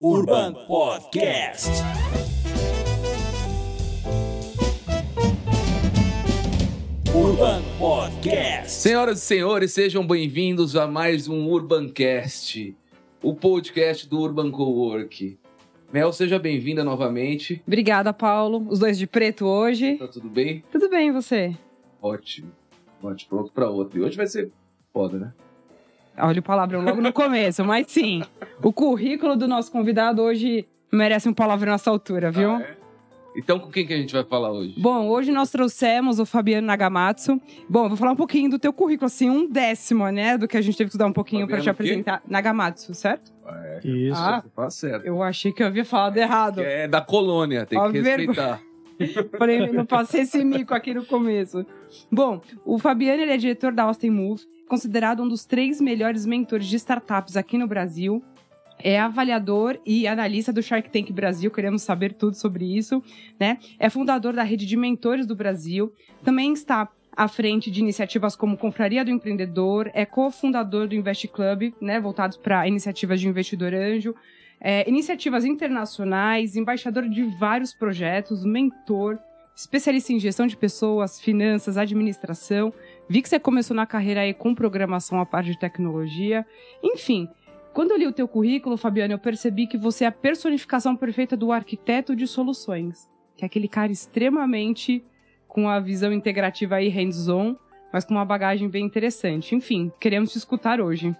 Urban Podcast. Urban Podcast. Senhoras e senhores, sejam bem-vindos a mais um Urbancast, o podcast do Urban Cowork. Mel, seja bem-vinda novamente. Obrigada, Paulo. Os dois de preto hoje. Tá tudo bem? Tudo bem, e você? Ótimo. Ótimo, pronto pra outro. E hoje vai ser foda, né? Olha o palavrão logo no começo, mas sim. O currículo do nosso convidado hoje merece um palavrão nessa altura, viu? Ah, é? Então, com quem que a gente vai falar hoje? Bom, hoje nós trouxemos o Fabiano Nagamatsu. Bom, vou falar um pouquinho do teu currículo, assim, um décimo, né? Do que a gente teve que estudar um pouquinho para te apresentar. Nagamatsu, certo? É, Isso. Ah, tá certo. eu achei que eu havia falado errado. É da colônia, tem Ó, que vergonha. respeitar. Falei, não passei esse mico aqui no começo. Bom, o Fabiano ele é diretor da Austin Move, considerado um dos três melhores mentores de startups aqui no Brasil. É avaliador e analista do Shark Tank Brasil, queremos saber tudo sobre isso, né? É fundador da rede de mentores do Brasil. Também está à frente de iniciativas como Confraria do Empreendedor, é cofundador do Invest Club, né, voltados para iniciativas de investidor anjo, é, iniciativas internacionais, embaixador de vários projetos, mentor, especialista em gestão de pessoas, finanças, administração. Vi que você começou na carreira aí com programação, a parte de tecnologia. Enfim, quando eu li o teu currículo, Fabiano, eu percebi que você é a personificação perfeita do arquiteto de soluções. Que é aquele cara extremamente com a visão integrativa aí hands-on, mas com uma bagagem bem interessante. Enfim, queremos te escutar hoje.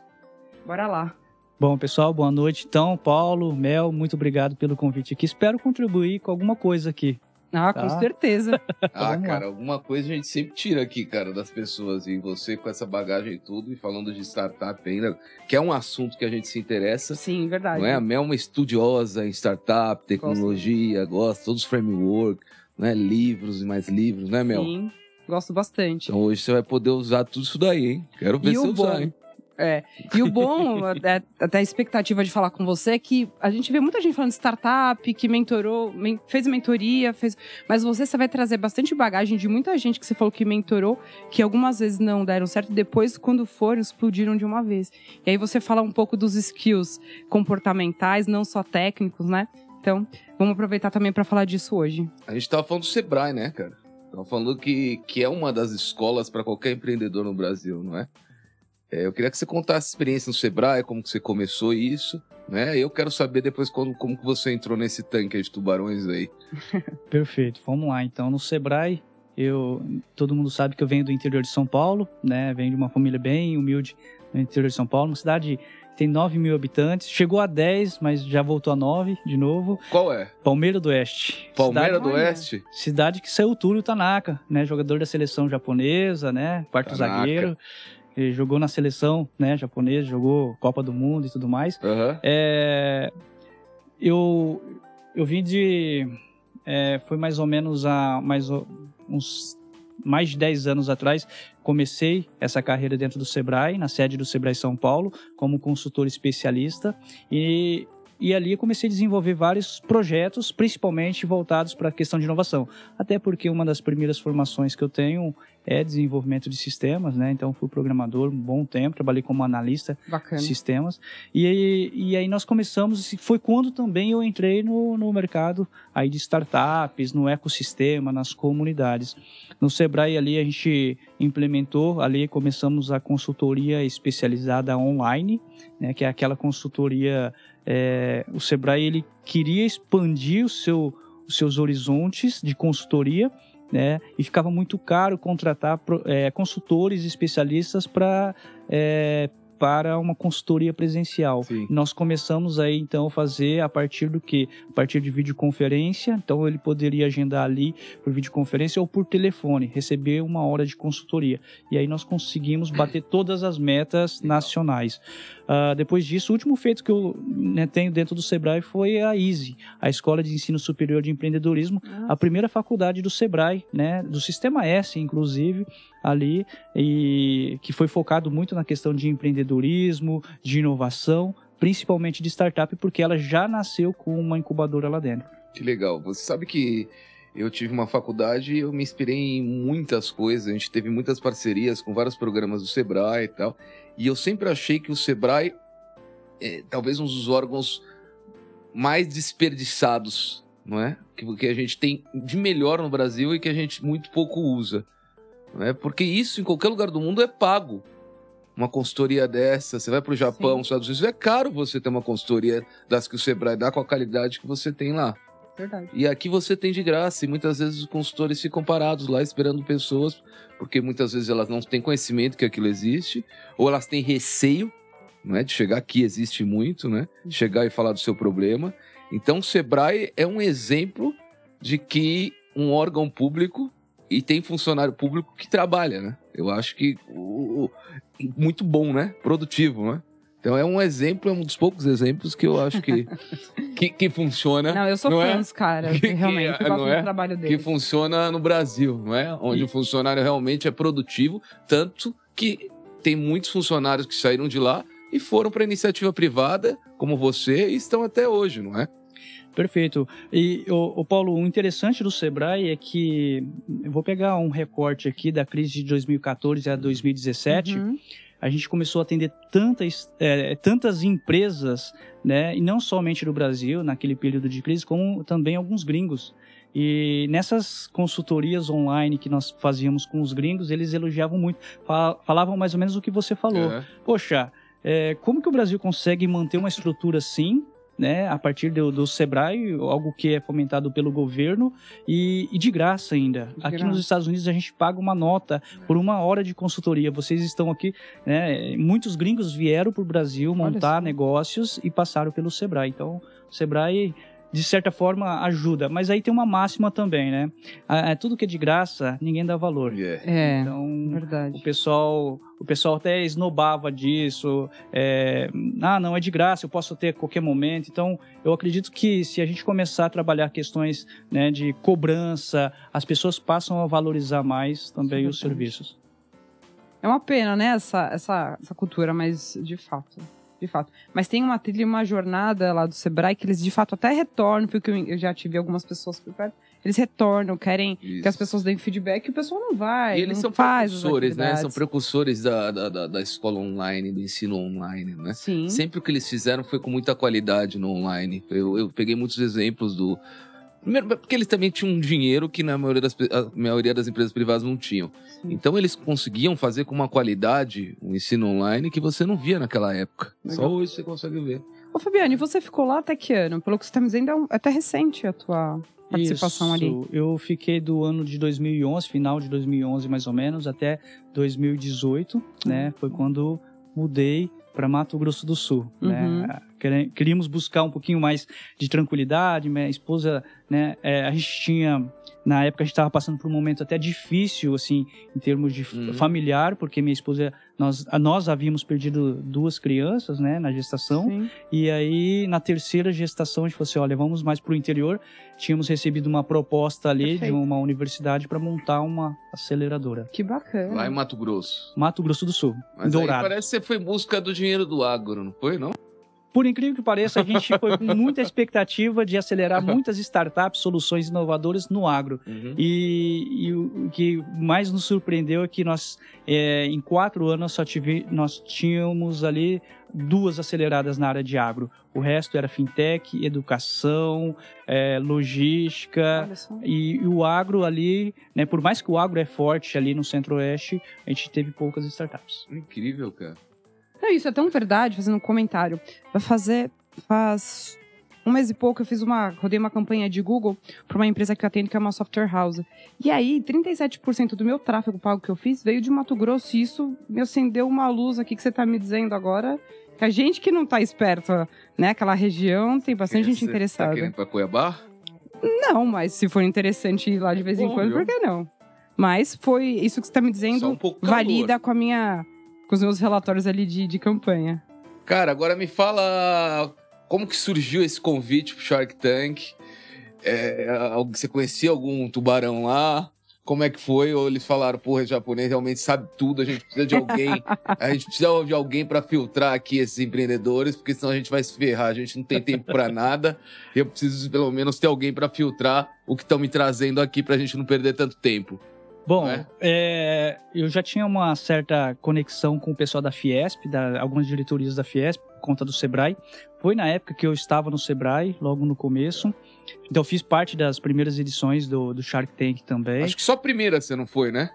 Bora lá. Bom, pessoal, boa noite. Então, Paulo, Mel, muito obrigado pelo convite aqui. Espero contribuir com alguma coisa aqui. Ah, Tá. com certeza. Ah, Vamos lá. cara, alguma coisa a gente sempre tira aqui, cara, das pessoas. E você com essa bagagem e tudo, e falando de startup ainda, que é um assunto que a gente se interessa. Sim, verdade. Não é? A Mel é uma estudiosa em startup, tecnologia, gosta, todos os frameworks, né? Livros e mais livros, né, Mel? Sim, gosto bastante. Então hoje você vai poder usar tudo isso daí, hein? Quero ver E você usar, bom, hein? É. E o bom, até, até a expectativa de falar com você, é que a gente vê muita gente falando de startup, que mentorou, men- fez mentoria, fez. Mas você, você vai trazer bastante bagagem de muita gente que você falou que mentorou, que algumas vezes não deram certo, depois, quando foram, explodiram de uma vez. E aí você fala um pouco dos skills comportamentais, não só técnicos, né? Então, vamos aproveitar também para falar disso hoje. A gente tava falando do Sebrae, né, cara? Tava falando que, que é uma das escolas para qualquer empreendedor no Brasil, não é? É, Eu queria que você contasse a experiência no Sebrae, como que você começou isso, né? Eu quero saber depois como, como que você entrou nesse tanque de tubarões aí. Perfeito. Vamos lá. Então, no Sebrae, eu, todo mundo sabe que eu venho do interior de São Paulo, né? Venho de uma família bem humilde no interior de São Paulo, uma cidade que tem 9 mil habitantes. Chegou a 10, mas já voltou a 9 de novo. Qual é? Palmeira do Oeste. Palmeira Cidade- do. Oeste? Cidade que saiu o Túlio Tanaka, né? Jogador da seleção japonesa, né? Quarto Tanaka. zagueiro. Jogou na seleção, né? Japonesa, jogou Copa do Mundo e tudo mais. Aham. É, eu, eu vim de. é, foi mais ou menos há mais, uns mais de 10 anos atrás. Comecei essa carreira dentro do Sebrae, na sede do Sebrae São Paulo, como consultor especialista. E, e ali comecei a desenvolver vários projetos, principalmente voltados para a questão de inovação. Até porque uma das primeiras formações que eu tenho é desenvolvimento de sistemas, né? Então fui programador um bom tempo, trabalhei como analista Bacana. sistemas. E aí, e aí nós começamos, foi quando também eu entrei no, no mercado aí de startups, no ecossistema, nas comunidades. No Sebrae ali a gente implementou, ali começamos a consultoria especializada online, né, que é aquela consultoria, é, o Sebrae ele queria expandir o seu, os seus horizontes de consultoria, né, e ficava muito caro contratar é, consultores especialistas para para uma consultoria presencial. Sim. Nós começamos aí então a fazer a partir do que? A partir de videoconferência, então ele poderia agendar ali por videoconferência ou por telefone, receber uma hora de consultoria. E aí nós conseguimos bater todas as metas Legal. nacionais. Ah, depois disso, o último feito que eu né, tenho dentro do Sebrae foi a EASY, a Escola de Ensino Superior de Empreendedorismo, Ah, a primeira faculdade do Sebrae, né, do Sistema S, inclusive, ali, e que foi focado muito na questão de empreendedorismo, de inovação, principalmente de startup, porque ela já nasceu com uma incubadora lá dentro. Que legal. Você sabe que eu tive uma faculdade e eu me inspirei em muitas coisas. A gente teve muitas parcerias com vários programas do Sebrae e tal. E eu sempre achei que o Sebrae é talvez um dos órgãos mais desperdiçados, não é? Que, que a gente tem de melhor no Brasil e que a gente muito pouco usa. Não é? Porque isso em qualquer lugar do mundo é pago. Uma consultoria dessa, você vai para o Japão, Sim. os Estados Unidos, é caro você ter uma consultoria das que o Sebrae dá com a qualidade que você tem lá. Verdade. E aqui você tem de graça, e muitas vezes os consultores ficam parados lá esperando pessoas, porque muitas vezes elas não têm conhecimento que aquilo existe, ou elas têm receio, né, de chegar aqui existe muito, né, de chegar e falar do seu problema. Então o Sebrae é um exemplo de que um órgão público e tem funcionário público que trabalha, né? Eu acho que o- muito bom, né? Produtivo, né? Então é um exemplo, é um dos poucos exemplos que eu acho que que, que funciona Não, eu sou Não fã é? dos caras, Que- que realmente. é, eu gosto não é? do trabalho que deles. funciona no Brasil, não é? Onde E- o funcionário realmente é produtivo, tanto que tem muitos funcionários que saíram de lá e foram para iniciativa privada, como você, e estão até hoje, não é? Perfeito. E, o, Paulo, o interessante do Sebrae é que, eu vou pegar um recorte aqui da crise de 2014 a 2017, Uhum. A gente começou a atender tantas, é, tantas empresas, né, e não somente no Brasil, naquele período de crise, como também alguns gringos. E nessas consultorias online que nós fazíamos com os gringos, eles elogiavam muito, fa- falavam mais ou menos o que você falou. É. Poxa, é, como que o Brasil consegue manter uma estrutura assim, né, a partir do, do Sebrae, algo que é fomentado pelo governo e, e de graça ainda. De aqui graça. nos Estados Unidos a gente paga uma nota por uma hora de consultoria. Vocês estão aqui, né, muitos gringos vieram para o Brasil montar negócios e passaram pelo Sebrae. Então, o Sebrae de certa forma ajuda, mas aí tem uma máxima também, né? É, tudo que é de graça, ninguém dá valor. É. É, Então, o verdade. pessoal, o pessoal até esnobava disso. é, ah, não é de graça, eu posso ter a qualquer momento. Então, eu acredito que se a gente começar a trabalhar questões né, de cobrança, as pessoas passam a valorizar mais também é os verdade. serviços. É uma pena, né, essa, essa, essa cultura, mas de fato. De fato. Mas tem uma trilha e uma jornada lá do Sebrae que eles de fato até retornam, porque eu já tive algumas pessoas por perto. Eles retornam, querem Isso. que as pessoas deem feedback e o pessoal não vai. E eles são precursores, né? São precursores da, da, da, da escola online, do ensino online, né? Sim. Sempre o que eles fizeram foi com muita qualidade no online. Eu, eu peguei muitos exemplos do. Primeiro, porque eles também tinham um dinheiro que na maioria das, maioria das empresas privadas não tinham. Sim. Então eles conseguiam fazer com uma qualidade um ensino online que você não via naquela época. Legal. Só hoje você consegue ver. Ô, Fabiane, você ficou lá até que ano? Pelo que você está me dizendo, é é até recente a tua participação ali. Isso. Eu fiquei do ano de 2011, final de 2011 mais ou menos, até 2018, né? Foi quando mudei para Mato Grosso do Sul, Uhum. né? Queríamos buscar um pouquinho mais de tranquilidade. Minha esposa, né? é, a gente tinha na época a gente estava passando por um momento até difícil, assim, em termos de Uhum. familiar, porque minha esposa, nós, a- nós havíamos perdido duas crianças, né, na gestação. Sim. E aí, na terceira gestação, a gente falou assim: olha, vamos mais para o interior. Tínhamos recebido uma proposta ali de Perfeito. uma universidade para montar uma aceleradora. Que bacana. Lá em Mato Grosso. Mato Grosso do Sul, Mas em aí Dourado. parece que você foi em busca do dinheiro do agro, não foi, não? Por incrível que pareça, a gente foi com muita expectativa de acelerar muitas startups, soluções inovadoras no agro. Uhum. E, e o que mais nos surpreendeu é que nós, é, em quatro anos, só tive, nós tínhamos ali duas aceleradas na área de agro. O resto era fintech, educação, é, logística. E, e o agro ali, né, por mais que o agro é forte ali no centro-oeste, a gente teve poucas startups. Incrível, cara. Não, isso é tão verdade, fazendo um comentário. Vai fazer. Faz um mês e pouco eu fiz uma. rodei uma campanha de Google para uma empresa que eu atendo, que é uma software house. E aí, 37% do meu tráfego pago que eu fiz veio de Mato Grosso. E isso me acendeu uma luz aqui que você tá me dizendo agora. Que a gente que não tá esperto, né? Aquela região tem bastante gente Você Tá interessada. querendo ir pra Cuiabá? Não, mas se for interessante ir lá de vez em Bom, quando, viu? por que não? Mas foi isso que você tá me dizendo, um valida com a minha. Com os meus relatórios ali de, de campanha. Cara, agora me fala como que surgiu esse convite pro Shark Tank? É, você conhecia algum tubarão lá? Como é que foi? Ou eles falaram, porra, japonês realmente sabe tudo, a gente precisa de alguém, a gente precisa de alguém pra filtrar aqui esses empreendedores, porque senão a gente vai se ferrar, a gente não tem tempo pra nada. Eu preciso pelo menos ter alguém pra filtrar o que estão me trazendo aqui pra gente não perder tanto tempo. Bom, é? é, eu já tinha uma certa conexão com o pessoal da Fiesp, da, algumas diretorias da Fiesp, conta do Sebrae. Foi na época que eu estava no Sebrae, logo no começo. Então, eu fiz parte das primeiras edições do, do Shark Tank também. Acho que só a primeira você não foi, né?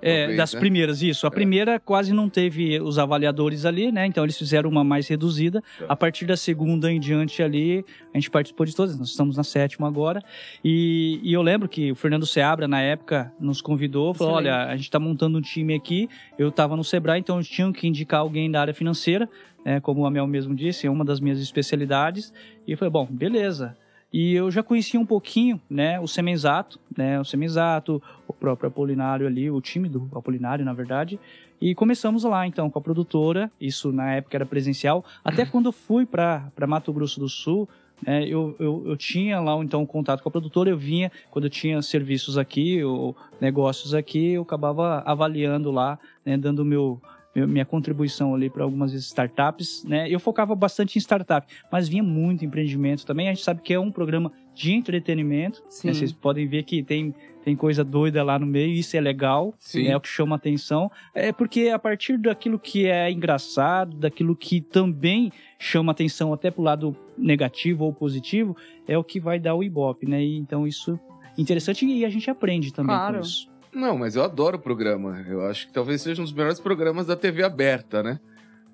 É, Talvez, das né? primeiras, isso. A É. primeira quase não teve os avaliadores ali, né? Então eles fizeram uma mais reduzida. Tá. A partir da segunda em diante ali, a gente participou de todas. Nós estamos na sétima agora. E, e eu lembro que o Fernando Seabra, na época, nos convidou. Falou, Excelente. olha, a gente está montando um time aqui. Eu estava no Sebrae, então tinham que indicar alguém da área financeira. Né? Como o Amel mesmo disse, é uma das minhas especialidades. E eu falei, bom, beleza. E eu já conhecia um pouquinho, né, o Semenzato, né, o Semenzato, o próprio Apolinário ali, o time do Apolinário, na verdade. E começamos lá, então, com a produtora, isso na época era presencial. Até quando eu fui para Mato Grosso do Sul, né, eu, eu, eu tinha lá, então, contato com a produtora, eu vinha, quando eu tinha serviços aqui, ou negócios aqui, eu acabava avaliando lá, né, dando meu- minha contribuição ali para algumas startups, né? Eu focava bastante em startup, mas vinha muito empreendimento também. A gente sabe que é um programa de entretenimento. Né? Vocês podem ver que tem, tem coisa doida lá no meio, isso é legal, Sim. é o que chama atenção. É porque a partir daquilo que é engraçado, daquilo que também chama atenção até pro lado negativo ou positivo, é o que vai dar o Ibope, né? E, então isso é interessante e a gente aprende também Claro. com isso. Não, mas eu adoro o programa. Eu acho que talvez seja um dos melhores programas da TV aberta, né?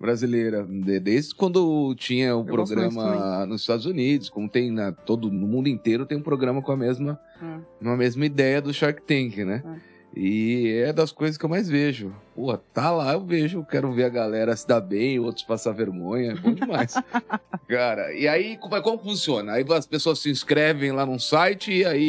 Brasileira. De- Desde quando tinha o muito programa nos Estados Unidos, como tem na, todo, no mundo inteiro, tem um programa com a mesma, É. uma mesma ideia do Shark Tank, né? E é das coisas que eu mais vejo. Pô, tá lá, eu vejo, quero ver a galera se dar bem, outros passar vergonha, é bom demais. Cara, e aí como, como funciona? Aí as pessoas se inscrevem lá num site e aí.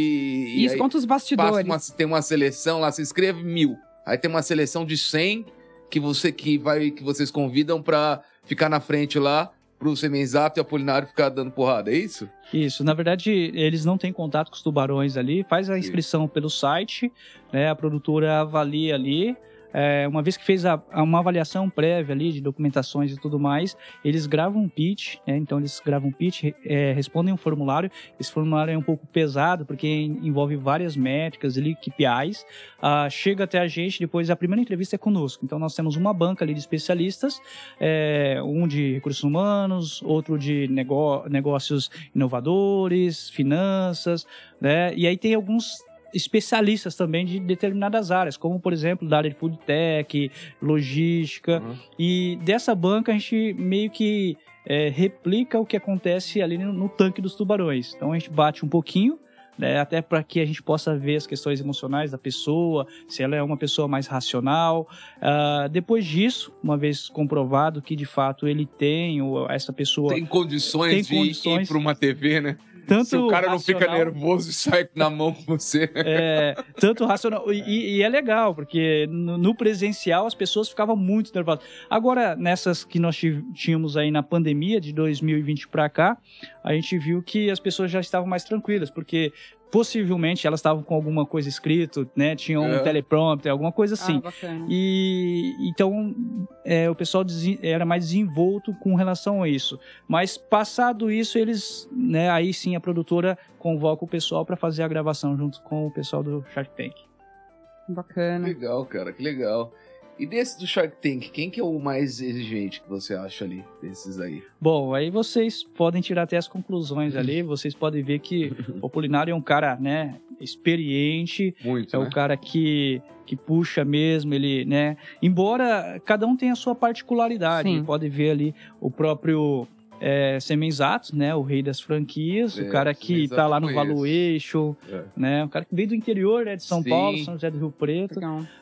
e Isso aí conta os passa bastidores. uma- tem uma seleção lá, se inscreve mil. Aí tem uma seleção de 100 que você que vai que vocês convidam pra ficar na frente lá pro Semenzato e Apolinário ficar dando porrada, é isso? Isso, na verdade, eles não têm contato com os tubarões ali, faz a inscrição pelo site, né? A produtora avalia ali. É, uma vez que fez a- uma avaliação prévia ali de documentações e tudo mais, eles gravam um pitch, né? Então eles gravam um pitch, é, respondem um formulário. Esse formulário é um pouco pesado porque envolve várias métricas ali, KPIs. Ah, chega até a gente, depois a primeira entrevista é conosco. Então nós temos uma banca ali de especialistas, é, um de recursos humanos, outro de negó- negócios inovadores, finanças, né? E aí tem alguns especialistas também de determinadas áreas, como por exemplo da área de food tech, logística. Uhum. E dessa banca a gente meio que é, replica o que acontece ali no, no tanque dos tubarões. Então a gente bate um pouquinho. né, até para que a gente possa ver as questões emocionais da pessoa, se ela é uma pessoa mais racional. Ah, depois disso, uma vez comprovado que de fato ele tem, ou essa pessoa Tem condições Tem de condições. ir pra uma TV, né? Tanto Se o cara não fica nervoso e sai na mão com você. É, tanto racional. E, e é legal, porque no, no presencial as pessoas ficavam muito nervosas. Agora, nessas que nós tínhamos aí na pandemia de 2020 para cá, a gente viu que as pessoas já estavam mais tranquilas, porque possivelmente elas estavam com alguma coisa escrito, né? Tinham um É. teleprompter, alguma coisa assim. Ah, bacana. E então é, o pessoal era mais desenvolto com relação a isso. Mas passado isso, eles, né, aí sim a produtora convoca o pessoal para fazer a gravação junto com o pessoal do Shark Tank. Bacana. Legal, cara, que legal. E desse do Shark Tank, quem que é o mais exigente que você acha ali, desses aí? Bom, aí vocês podem tirar até as conclusões ali. Vocês podem ver que o Polinário é um cara, né, experiente, Muito, É né? o cara que, que puxa mesmo, ele, né? Embora cada um tenha a sua particularidade. Sim. Pode ver ali o próprio é, Semenzato, né? O rei das franquias, É, o cara que Semenzato tá lá eu no. Valuation, É. né? O cara que veio do interior, né? De São Sim. Paulo, São José do Rio Preto.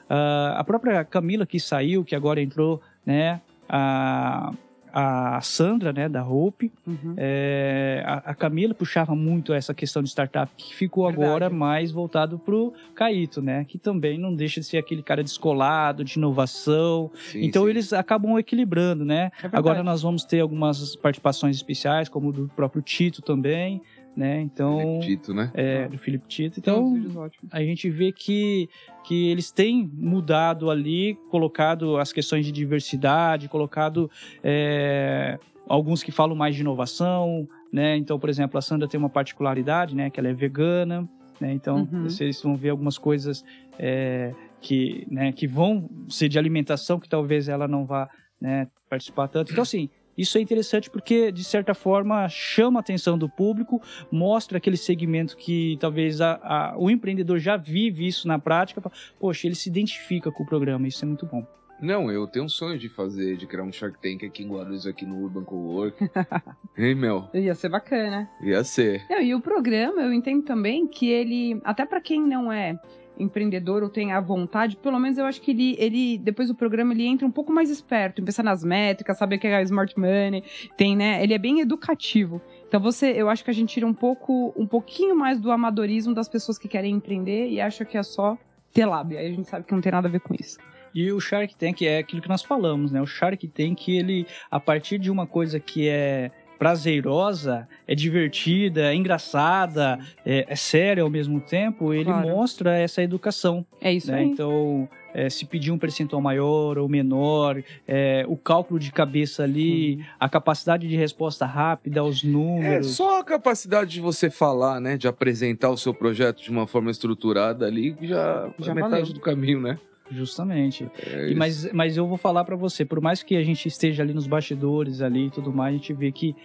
Ah, a própria Camila que saiu, que agora entrou, né? A, a Sandra, né? Da Hope. Uhum. É, a, a Camila puxava muito essa questão de startup, que ficou Verdade. agora mais voltado pro Caíto, né? Que também não deixa de ser aquele cara descolado, de inovação. Sim, então sim. eles acabam equilibrando, né? É. Agora nós vamos ter algumas participações especiais, como do próprio Tito também, né? Então, Felipe Tito, né? é, do Felipe Tito. Então, ótimos. a gente vê que, que eles têm mudado ali, colocado as questões de diversidade, colocado é, alguns que falam mais de inovação, né? Então, por exemplo, a Sandra tem uma particularidade, né? Que ela é vegana, né? Então, Uhum. vocês vão ver algumas coisas é, que, né, que vão ser de alimentação que talvez ela não vá né, participar tanto. Então, assim, Isso é interessante porque, de certa forma, chama a atenção do público, mostra aquele segmento que talvez a, a, o empreendedor já vive isso na prática. Poxa, ele se identifica com o programa, isso é muito bom. Não, eu tenho um sonho de fazer, de criar um Shark Tank aqui em Guarulhos, aqui no Urban Cowork. hein, Mel? Ia ser bacana. Ia ser. Não, e o programa, eu entendo também que ele, até para quem não é empreendedor ou tem a vontade, pelo menos eu acho que ele, ele, depois do programa, ele entra um pouco mais esperto, em pensar nas métricas, saber o que é smart money, tem, né? Ele é bem educativo. Então você, eu acho que a gente tira um pouco, um pouquinho mais do amadorismo das pessoas que querem empreender e acha que é só ter lábia. Aí a gente sabe que não tem nada a ver com isso. E o Shark Tank é aquilo que nós falamos, né? O Shark Tank, ele, a partir de uma coisa que é prazerosa, é divertida, é engraçada, é, é séria ao mesmo tempo, ele claro. mostra essa educação. É isso né? aí. Então, é, se pedir um percentual maior ou menor, é, o cálculo de cabeça ali, uhum. a capacidade de resposta rápida aos números. É só a capacidade de você falar, né? De apresentar o seu projeto de uma forma estruturada ali, já, já é metade valeu. do caminho, né? Justamente. É e, mas, mas eu vou falar para você, por mais que a gente esteja ali nos bastidores ali e tudo mais, a gente vê que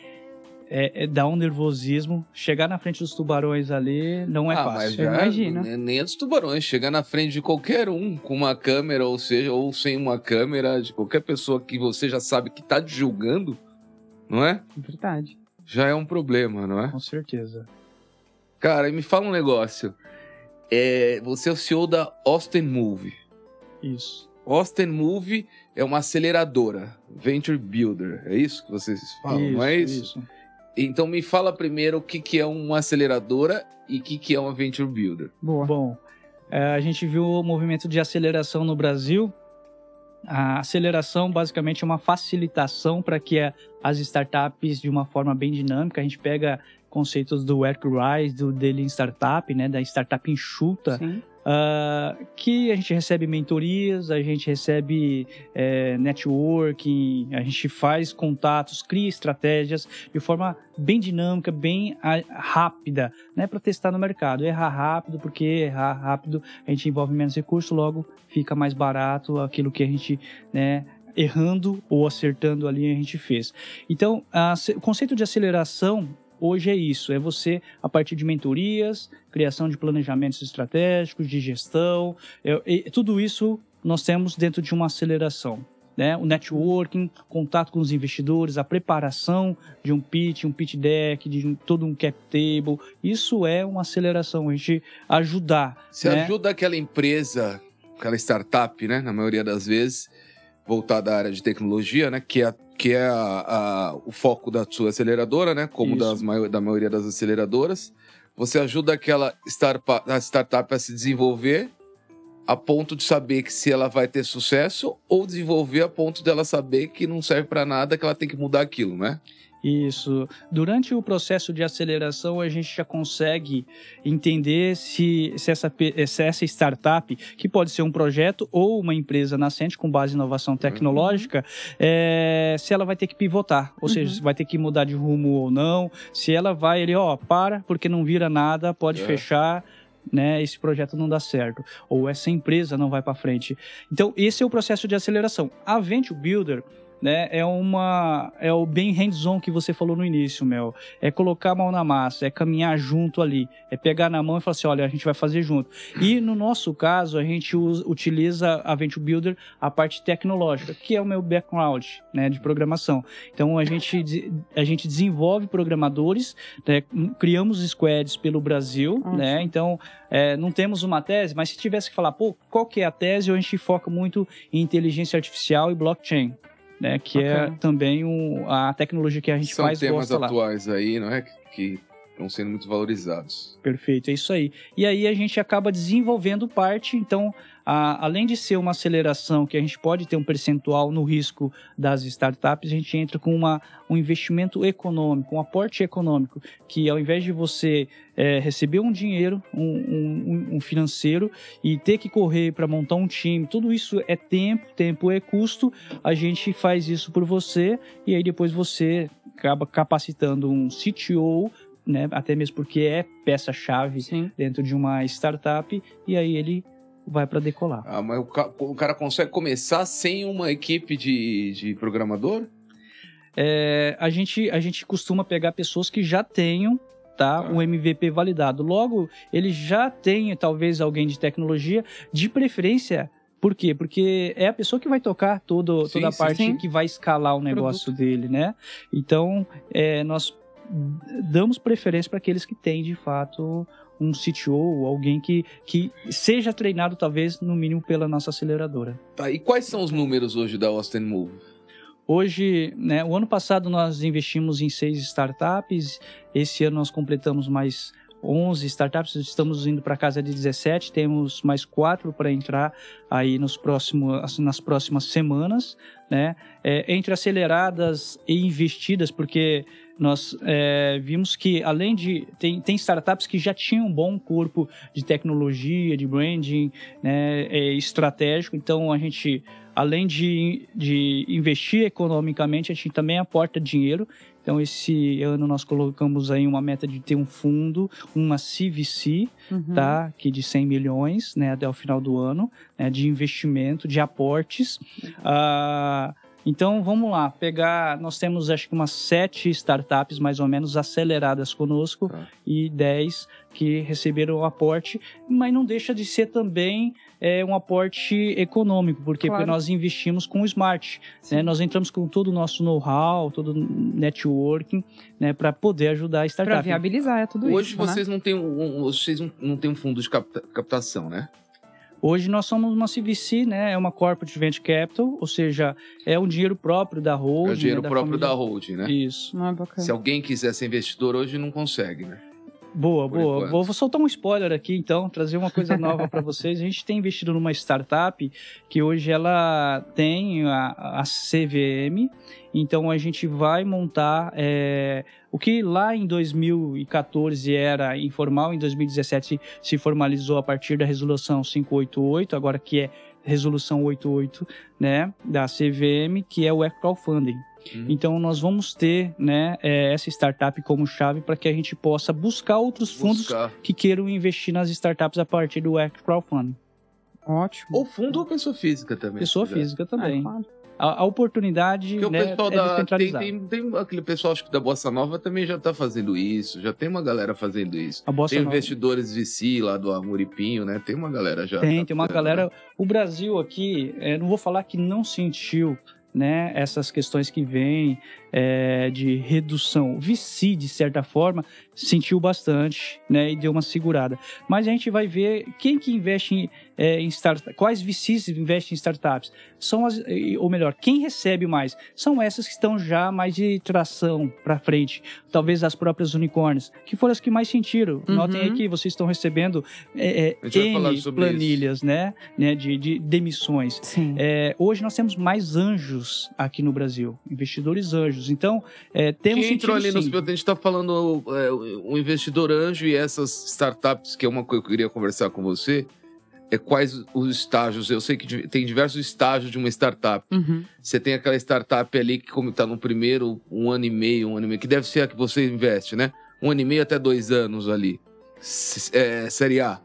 é, é, dá um nervosismo. Chegar na frente dos tubarões ali não é ah, fácil. Imagina. Nem é dos tubarões. Chegar na frente de qualquer um com uma câmera, ou seja, ou sem uma câmera, de qualquer pessoa que você já sabe que tá te julgando, não é? Verdade. Já é um problema, não é? Com certeza. Cara, me fala um negócio. É, você é o CEO da Austin Move. Isso. Austin Move é uma aceleradora, Venture Builder. É isso que vocês falam, isso, não é isso? Isso. Então me fala primeiro o que, que é uma aceleradora e o que, que é uma Venture Builder. Boa. Bom, é, a gente viu o movimento de aceleração no Brasil. A aceleração basicamente é uma facilitação para que as startups, de uma forma bem dinâmica, a gente pega conceitos do Work Rise, do Daily Startup, né, da startup enxuta, Sim. Uh, que a gente recebe mentorias, a gente recebe é, networking, a gente faz contatos, cria estratégias de forma bem dinâmica, bem rápida, né, para testar no mercado. Errar rápido, porque errar rápido a gente envolve menos recursos, logo fica mais barato aquilo que a gente, né, errando ou acertando ali a gente fez. Então, a, o conceito de aceleração hoje é isso: é você, a partir de mentorias, criação de planejamentos estratégicos, de gestão, é, tudo isso nós temos dentro de uma aceleração. Né? O networking, contato com os investidores, a preparação de um pitch, um pitch deck, de todo um cap table, isso é uma aceleração, a gente ajudar. Você né? ajuda aquela empresa, aquela startup, né, na maioria das vezes, voltada à área de tecnologia, né, que é que é a, a, o foco da sua aceleradora, né? Como das, da maioria das aceleradoras. Você ajuda aquela startup, a startup a se desenvolver a ponto de saber que se ela vai ter sucesso ou desenvolver a ponto dela saber que não serve para nada, que ela tem que mudar aquilo, né? Isso. Durante o processo de aceleração, a gente já consegue entender se, se, essa, se essa startup, que pode ser um projeto ou uma empresa nascente com base em inovação uhum. tecnológica, uhum. é, se ela vai ter que pivotar, ou uhum. seja, se vai ter que mudar de rumo ou não, se ela vai, ele, ó, para, porque não vira nada, pode é. fechar, né, esse projeto não dá certo, ou essa empresa não vai para frente. Então, esse é o processo de aceleração. A Venture Builder né? É uma é o bem hands-on que você falou no início, Mel. É colocar a mão na massa, é caminhar junto ali, é pegar na mão e falar assim, olha, a gente vai fazer junto. E no nosso caso, a gente usa, utiliza a Venture Builder a parte tecnológica, que é o meu background, né, de programação. Então a gente a gente desenvolve programadores, né, criamos squads pelo Brasil, Nossa. né? Então é, não temos uma tese, mas se tivesse que falar, pô, qual que é a tese? A gente foca muito em inteligência artificial e blockchain né? Que é okay. é também um, a tecnologia que a gente São mais gosta São temas atuais aí, não é? Que estão sendo muito valorizados. Perfeito, é isso aí. E aí a gente acaba desenvolvendo parte, então, a, além de ser uma aceleração que a gente pode ter um percentual no risco das startups, a gente entra com uma, um investimento econômico, um aporte econômico, que ao invés de você é, receber um dinheiro, um, um, um financeiro e ter que correr para montar um time, tudo isso é tempo, tempo é custo, a gente faz isso por você e aí depois você acaba capacitando um CTO né? Até mesmo porque é peça-chave dentro de uma startup e aí ele vai para decolar. Ah, mas o, ca o, cara consegue começar sem uma equipe de, de programador? é, a, gente, a gente costuma pegar pessoas que já tenham tá, Ah. um MVP validado. Logo, ele já tem talvez alguém de tecnologia, de preferência. Por quê? Porque é a pessoa que vai tocar todo, Sim, toda a sim, parte sim. que vai escalar o negócio dele, né? Então, é, nós damos preferência para aqueles que têm, de fato, um CTO ou alguém que, que seja treinado, talvez, no mínimo, pela nossa aceleradora. Tá, e quais são os números hoje da Austin Move? Hoje, né, o ano passado nós investimos em seis startups, esse ano nós completamos mais 11 startups, estamos indo para casa de 17, temos mais quatro para entrar aí nos próximos, nas próximas semanas, né? É, entre aceleradas e investidas, porque nós é, vimos que além de tem, tem startups que já tinham um bom corpo de tecnologia, de branding, né, é, estratégico, então a gente além de, de investir economicamente, a gente também aporta dinheiro. Então, esse ano nós colocamos aí uma meta de ter um fundo, uma CVC, Uhum. tá? Que de 100 milhões, né? Até o final do ano, né, de investimento, de aportes. Ah, então, vamos lá, pegar... Nós temos, acho que umas sete startups, mais ou menos, aceleradas conosco Tá. e 10 que receberam o aporte, mas não deixa de ser também é, um aporte econômico, porque, Claro. porque nós investimos com o Smart, né? Nós entramos com todo o nosso know-how, todo o networking, né, para poder ajudar a startup. viabilizar tudo Hoje isso, né? vocês não têm um, um- vocês não, não têm um fundo de capta- captação, né? Hoje nós somos uma CVC, né? É uma Corporate Venture Capital, ou seja, é um dinheiro próprio da holding. É o dinheiro né, próprio da família. holding, né? Isso. Não é bacana. Se alguém quiser ser investidor hoje, não consegue, né? Boa, Por boa. enquanto. Vou, vou soltar um spoiler aqui, então, trazer uma coisa nova para vocês. A gente tem investido numa startup que hoje ela tem a, a CVM, então a gente vai montar é, o que lá em 2014 era informal, em 2017 se formalizou a partir da resolução 588, agora que é resolução 88, né, da CVM, que é o crowdfunding. Uhum. Então nós vamos ter, né, é, essa startup como chave para que a gente possa buscar outros fundos Buscar. que queiram investir nas startups a partir do Act Crowdfunding. Ótimo. Ou fundo ou pessoa física também. Pessoa física Ah, também. claro. A, a oportunidade Porque o né, pessoal é da. Tem, descentralizada. tem, tem aquele pessoal, acho que da Bossa Nova também já tá fazendo isso. Já tem uma galera fazendo isso. A Bossa tem Nova. investidores VC lá do Amuripinho, né? Tem uma galera já. Tem, tá tem uma fazendo, galera. né? O Brasil aqui, é, não vou falar que não sentiu né, essas questões que vêm é, de redução. O VC, de certa forma, sentiu bastante né, e deu uma segurada. Mas a gente vai ver quem que investe em, é, em startups, quais VCs investem em startups. São as, ou melhor, quem recebe mais? São essas que estão já mais de tração para frente. Talvez as próprias unicórnios, que foram as que mais sentiram. Uhum. Notem aí que vocês estão recebendo é, é, planilhas né, né, de, de demissões. Sim. É, hoje nós temos mais anjos aqui no Brasil, investidores anjos. Então, é, temos Quem entrou ali sim. nos. A gente tá falando é, o investidor anjo e essas startups, que é uma coisa que eu queria conversar com você. É quais os estágios? Eu sei que tem diversos estágios de uma startup. Uhum. Você tem aquela startup ali que, como está no primeiro, um ano e meio, um ano e meio, que deve ser a que você investe, né? Um ano e meio até dois anos ali. S- é, série A.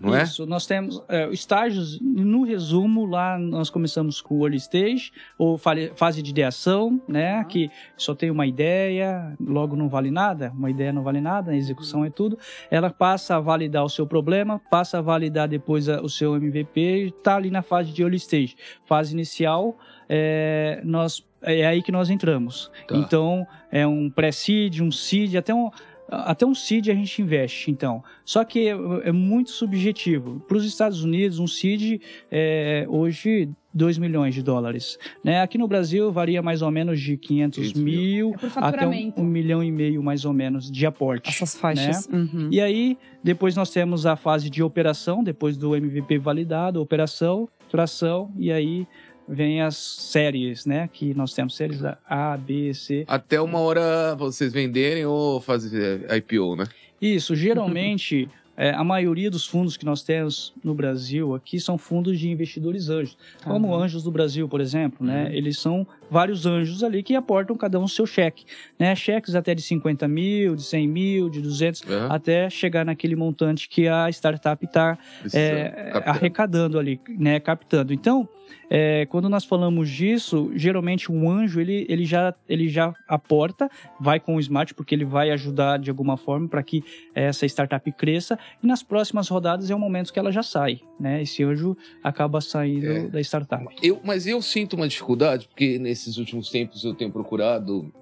Não é? Isso, nós temos é, estágios, no resumo, lá nós começamos com o early stage, ou fase de ideação, né, que só tem uma ideia, logo não vale nada, uma ideia não vale nada, a execução é tudo. Ela passa a validar o seu problema, passa a validar depois a- o seu MVP, e está ali na fase de early stage. Fase inicial, é, nós, é aí que nós entramos. Tá. Então, é um pré-seed, um seed, até um, até um seed a gente investe, então. Só que é, é muito subjetivo. Para os Estados Unidos, um seed é hoje 2 milhões de dólares. Né? Aqui no Brasil varia mais ou menos de 500 500 mil. mil É até um, um milhão e meio mais ou menos de aporte. Essas faixas. Uhum. E aí, depois nós temos a fase de operação, depois do MVP validado, operação, tração, e aí vem as séries, né? Que nós temos séries A, B, C. Até uma hora vocês venderem ou fazer IPO, né? Isso, geralmente, é, a maioria dos fundos que nós temos no Brasil aqui são fundos de investidores anjos. Como Aham. Anjos do Brasil, por exemplo, né? Uhum. Eles são vários anjos ali que aportam cada um o seu cheque, né? Cheques até de 50 mil, de 100 mil, de 200, Aham. até chegar naquele montante que a startup está é, arrecadando ali, né, captando. Então, é, quando nós falamos disso, geralmente um anjo ele, ele, já, ele já aporta, vai com o smart porque ele vai ajudar de alguma forma para que essa startup cresça e nas próximas rodadas é o momento que ela já sai, né? Esse anjo acaba saindo É. da startup. Eu, mas eu sinto uma dificuldade, porque nesses últimos tempos eu tenho procurado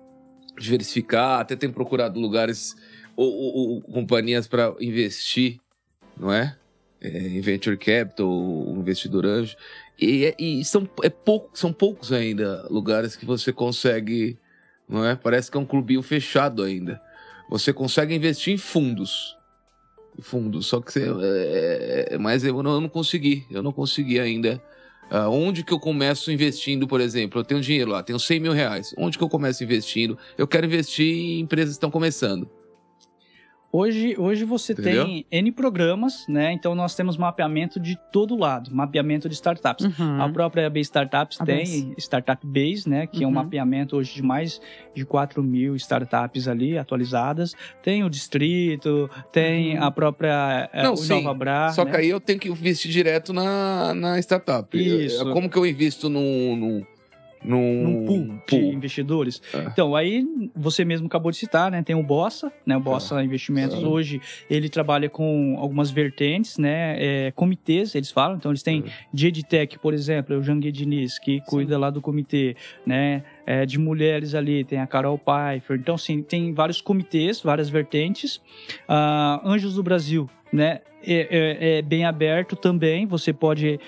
diversificar, até tenho procurado lugares ou, ou- ou companhias para investir, não é? É, Em venture capital, ou investidor anjo. E, é- e são, é pouco, são poucos ainda lugares que você consegue, não é? Parece que é um clubinho fechado ainda. Você consegue investir em fundos. Em Fundos, só que é, é- mas eu não, eu não consegui, eu não consegui ainda ah, onde que eu começo investindo, por exemplo? Eu tenho dinheiro lá, tenho 100 mil reais. Onde que eu começo investindo? Eu quero investir em empresas que estão começando. Hoje, hoje você Entendeu? tem N programas, né? Então nós temos mapeamento de todo lado, mapeamento de startups. Uhum. A própria B Startups A tem Base. Startup Base, né? Que é um Uhum. mapeamento hoje de mais de 4 mil startups ali atualizadas. Tem o Distrito, tem Uhum. a própria é, Não, o sim. Inovabra, Só né? que aí eu tenho que investir direto na, na startup. Isso. É, Como que eu invisto num. num, num, num pool, de investidores. É. Então, aí você mesmo acabou de citar, né? Tem o Bossa, né? O Bossa Investimentos É. hoje, ele trabalha com algumas vertentes, né? É, comitês, eles falam. Então, eles têm É. de EdTech, por exemplo, é o Jangue Diniz, que cuida lá do comitê, né? É, de mulheres ali, tem a Carol Pfeiffer. Então, assim, tem vários comitês, várias vertentes. Ah, Anjos do Brasil, né? É, é- é bem aberto também. Você pode,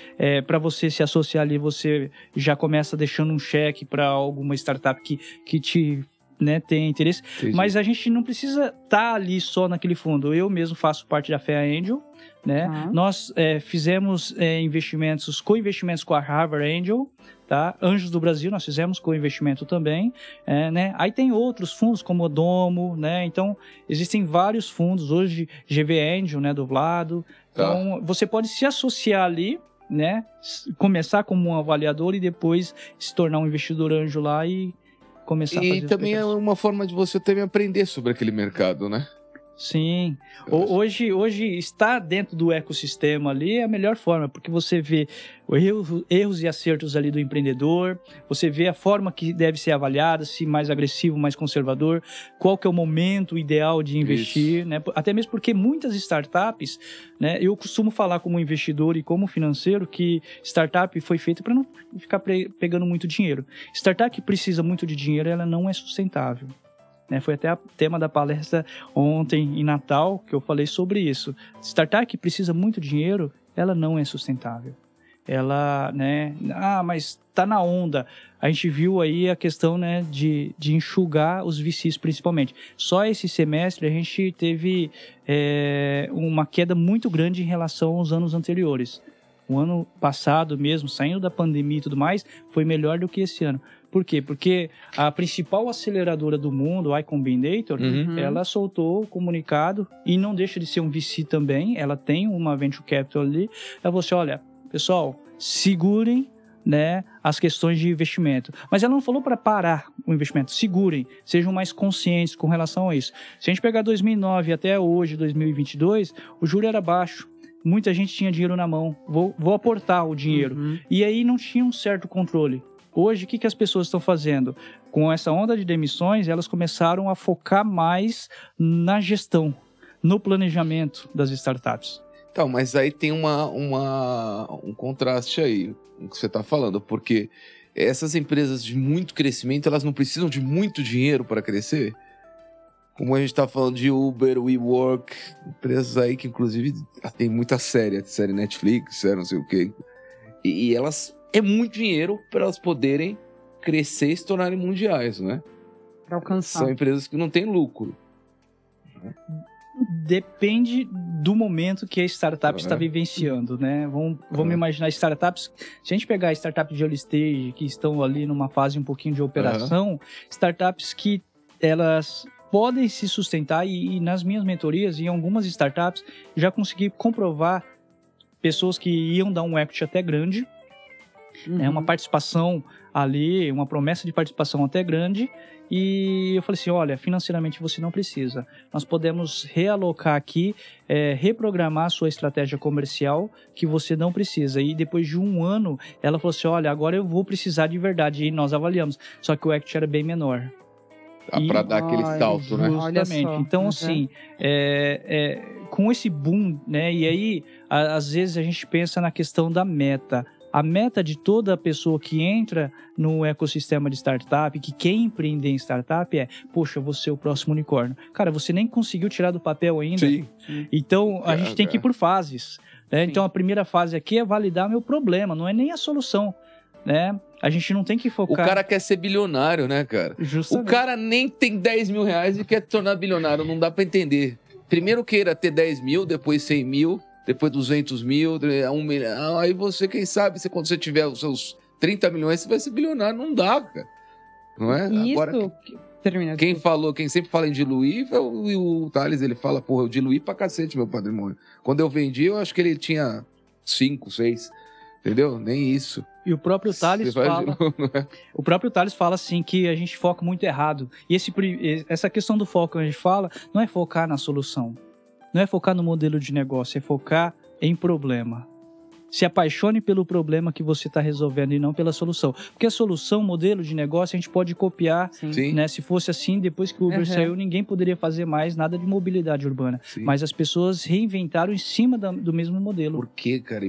para você se associar ali, você já começa deixando um cheque para alguma startup que, que te né, tem interesse. Entendi. Mas a gente não precisa estar ali só naquele fundo. Eu mesmo faço parte da Fea Angel, né? Tá. Nós é, fizemos é, investimentos, co-investimentos com a Harvard Angel, tá? Anjos do Brasil, nós fizemos co-investimento também, é, né? Aí tem outros fundos como o Domo, né? Então, existem vários fundos, hoje GV Angel, né, do Vlado. Tá. Então, você pode se associar ali, né? Começar como um avaliador e depois se tornar um investidor anjo lá e começar a fazer E também é uma forma de você também aprender sobre aquele mercado, né? Sim. O- Hoje, hoje estar dentro do ecossistema ali é a melhor forma, porque você vê o erro- erros e acertos ali do empreendedor, você vê a forma que deve ser avaliada, se mais agressivo, mais conservador, qual que é o momento ideal de investir, né? Até mesmo porque muitas startups, né? Eu costumo falar como investidor e como financeiro que startup foi feita para não ficar pegando muito dinheiro. Startup que precisa muito de dinheiro, ela não é sustentável. Né? Foi até o tema da palestra ontem em Natal que eu falei sobre isso. Startup que precisa muito dinheiro, ela não é sustentável. Ela, né? Ah, mas tá na onda. A gente viu aí a questão, né, de, de enxugar os VCs principalmente. Só esse semestre a gente teve é, uma queda muito grande em relação aos anos anteriores. O ano passado mesmo, saindo da pandemia e tudo mais, foi melhor do que esse ano. Por quê? Porque a principal aceleradora do mundo, a iCombinator, Uhum. ela soltou o comunicado e não deixa de ser um VC também. Ela tem uma venture capital ali. Ela falou assim: olha, pessoal, segurem né, as questões de investimento. Mas ela não falou para parar o investimento. Segurem, sejam mais conscientes com relação a isso. Se a gente pegar 2009 até hoje, 2022, o juro era baixo. Muita gente tinha dinheiro na mão. Vou, vou aportar o dinheiro. Uhum. E aí não tinha um certo controle. Hoje, o que, que as pessoas estão fazendo? Com essa onda de demissões, elas começaram a focar mais na gestão, no planejamento das startups. Então, mas aí tem uma, uma, um contraste aí, o que você está falando, porque essas empresas de muito crescimento, elas não precisam de muito dinheiro para crescer. Como a gente está falando de Uber, WeWork, empresas aí que inclusive tem muita série, série Netflix, série não sei o quê. E, e elas é muito dinheiro para elas poderem crescer e se tornarem mundiais, né? Pra alcançar. São empresas que não têm lucro. Depende do momento que a startup É. está vivenciando, né? Vamos, vamos É. imaginar startups. Se a gente pegar startups de early stage que estão ali numa fase um pouquinho de operação, startups que elas podem se sustentar e, e nas minhas mentorias, em algumas startups, já consegui comprovar pessoas que iam dar um equity até grande, Uhum. é uma participação ali uma promessa de participação até grande e eu falei assim, olha, financeiramente você não precisa. Nós podemos realocar aqui, é, reprogramar a sua estratégia comercial que você não precisa. E depois de um ano, ela falou assim, olha, agora eu vou precisar de verdade. E nós avaliamos. Só que o equity era bem menor. Ah, pra dar aquele Olha, salto, né? Justamente. Então, Uhum. assim, é, é, com esse boom, né? E aí, a- às vezes a gente pensa na questão da meta. A meta de toda pessoa que entra no ecossistema de startup, que quer empreender em startup, é: poxa, eu vou ser o próximo unicórnio. Cara, você nem conseguiu tirar do papel ainda. Sim. Então, a É, gente tem que ir é. por fases. né? Então, a primeira fase aqui é validar meu problema, não é nem a solução. Né? A gente não tem que O focar. cara quer ser bilionário, né, cara? O Justamente. cara nem tem 10 mil reais e quer se tornar bilionário, não dá pra entender. Primeiro queira ter 10 mil, depois 100 mil, depois 200 mil, um milhão. Aí você, quem sabe, se quando você tiver os seus 30 milhões, você vai ser bilionário. Não dá, cara. Não é? Isso. Agora, Termina. quem falou, quem sempre fala em diluir, é o, o Thales, ele fala, porra, eu diluí pra cacete meu patrimônio. Quando eu vendi, eu acho que ele tinha 5, 6. Entendeu? Nem isso. E o próprio Thales Você fala. não é? O próprio Thales fala assim que a gente foca muito errado. E esse, essa questão do foco que a gente fala não é focar na solução. Não é focar no modelo de negócio, é focar em problema. Se apaixone pelo problema que você está resolvendo e não pela solução. Porque a solução, modelo de negócio, a gente pode copiar. Sim. Sim, Né? Se fosse assim, depois que o Uber Uhum. saiu, ninguém poderia fazer mais nada de mobilidade urbana. sim. Mas as pessoas reinventaram em cima da- do mesmo modelo. Porque, cara,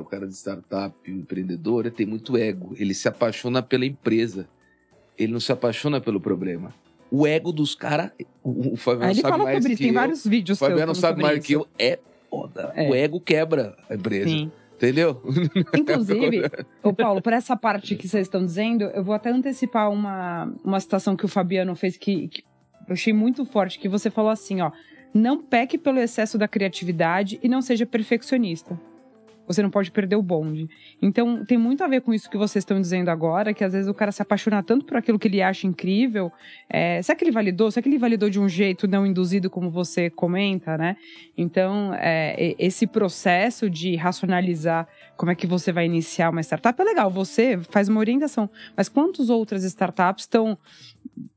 o, cara de startup, o empreendedor, ele tem muito ego. Ele se apaixona pela empresa. Ele não se apaixona pelo problema. O ego dos caras. O, o Fabiano Aí ele sabe fala mais sobre isso, que tem eu. vários O vídeos Fabiano seus sabe mais que sobre eu. É foda. É. O ego quebra a empresa. Sim. Entendeu? Inclusive, ô Paulo, por essa parte que vocês estão dizendo, eu vou até antecipar uma, uma citação que o Fabiano fez que, que eu achei muito forte, que você falou assim, ó, não peque pelo excesso da criatividade e não seja perfeccionista. Você não pode perder o bonde. Então, tem muito a ver com isso que vocês estão dizendo agora, que às vezes o cara se apaixona tanto por aquilo que ele acha incrível. É, será que ele validou? Será que ele validou de um jeito não induzido, como você comenta, né? Então, é, esse processo de racionalizar como é que você vai iniciar uma startup é legal. Você faz uma orientação. Mas quantas outras startups estão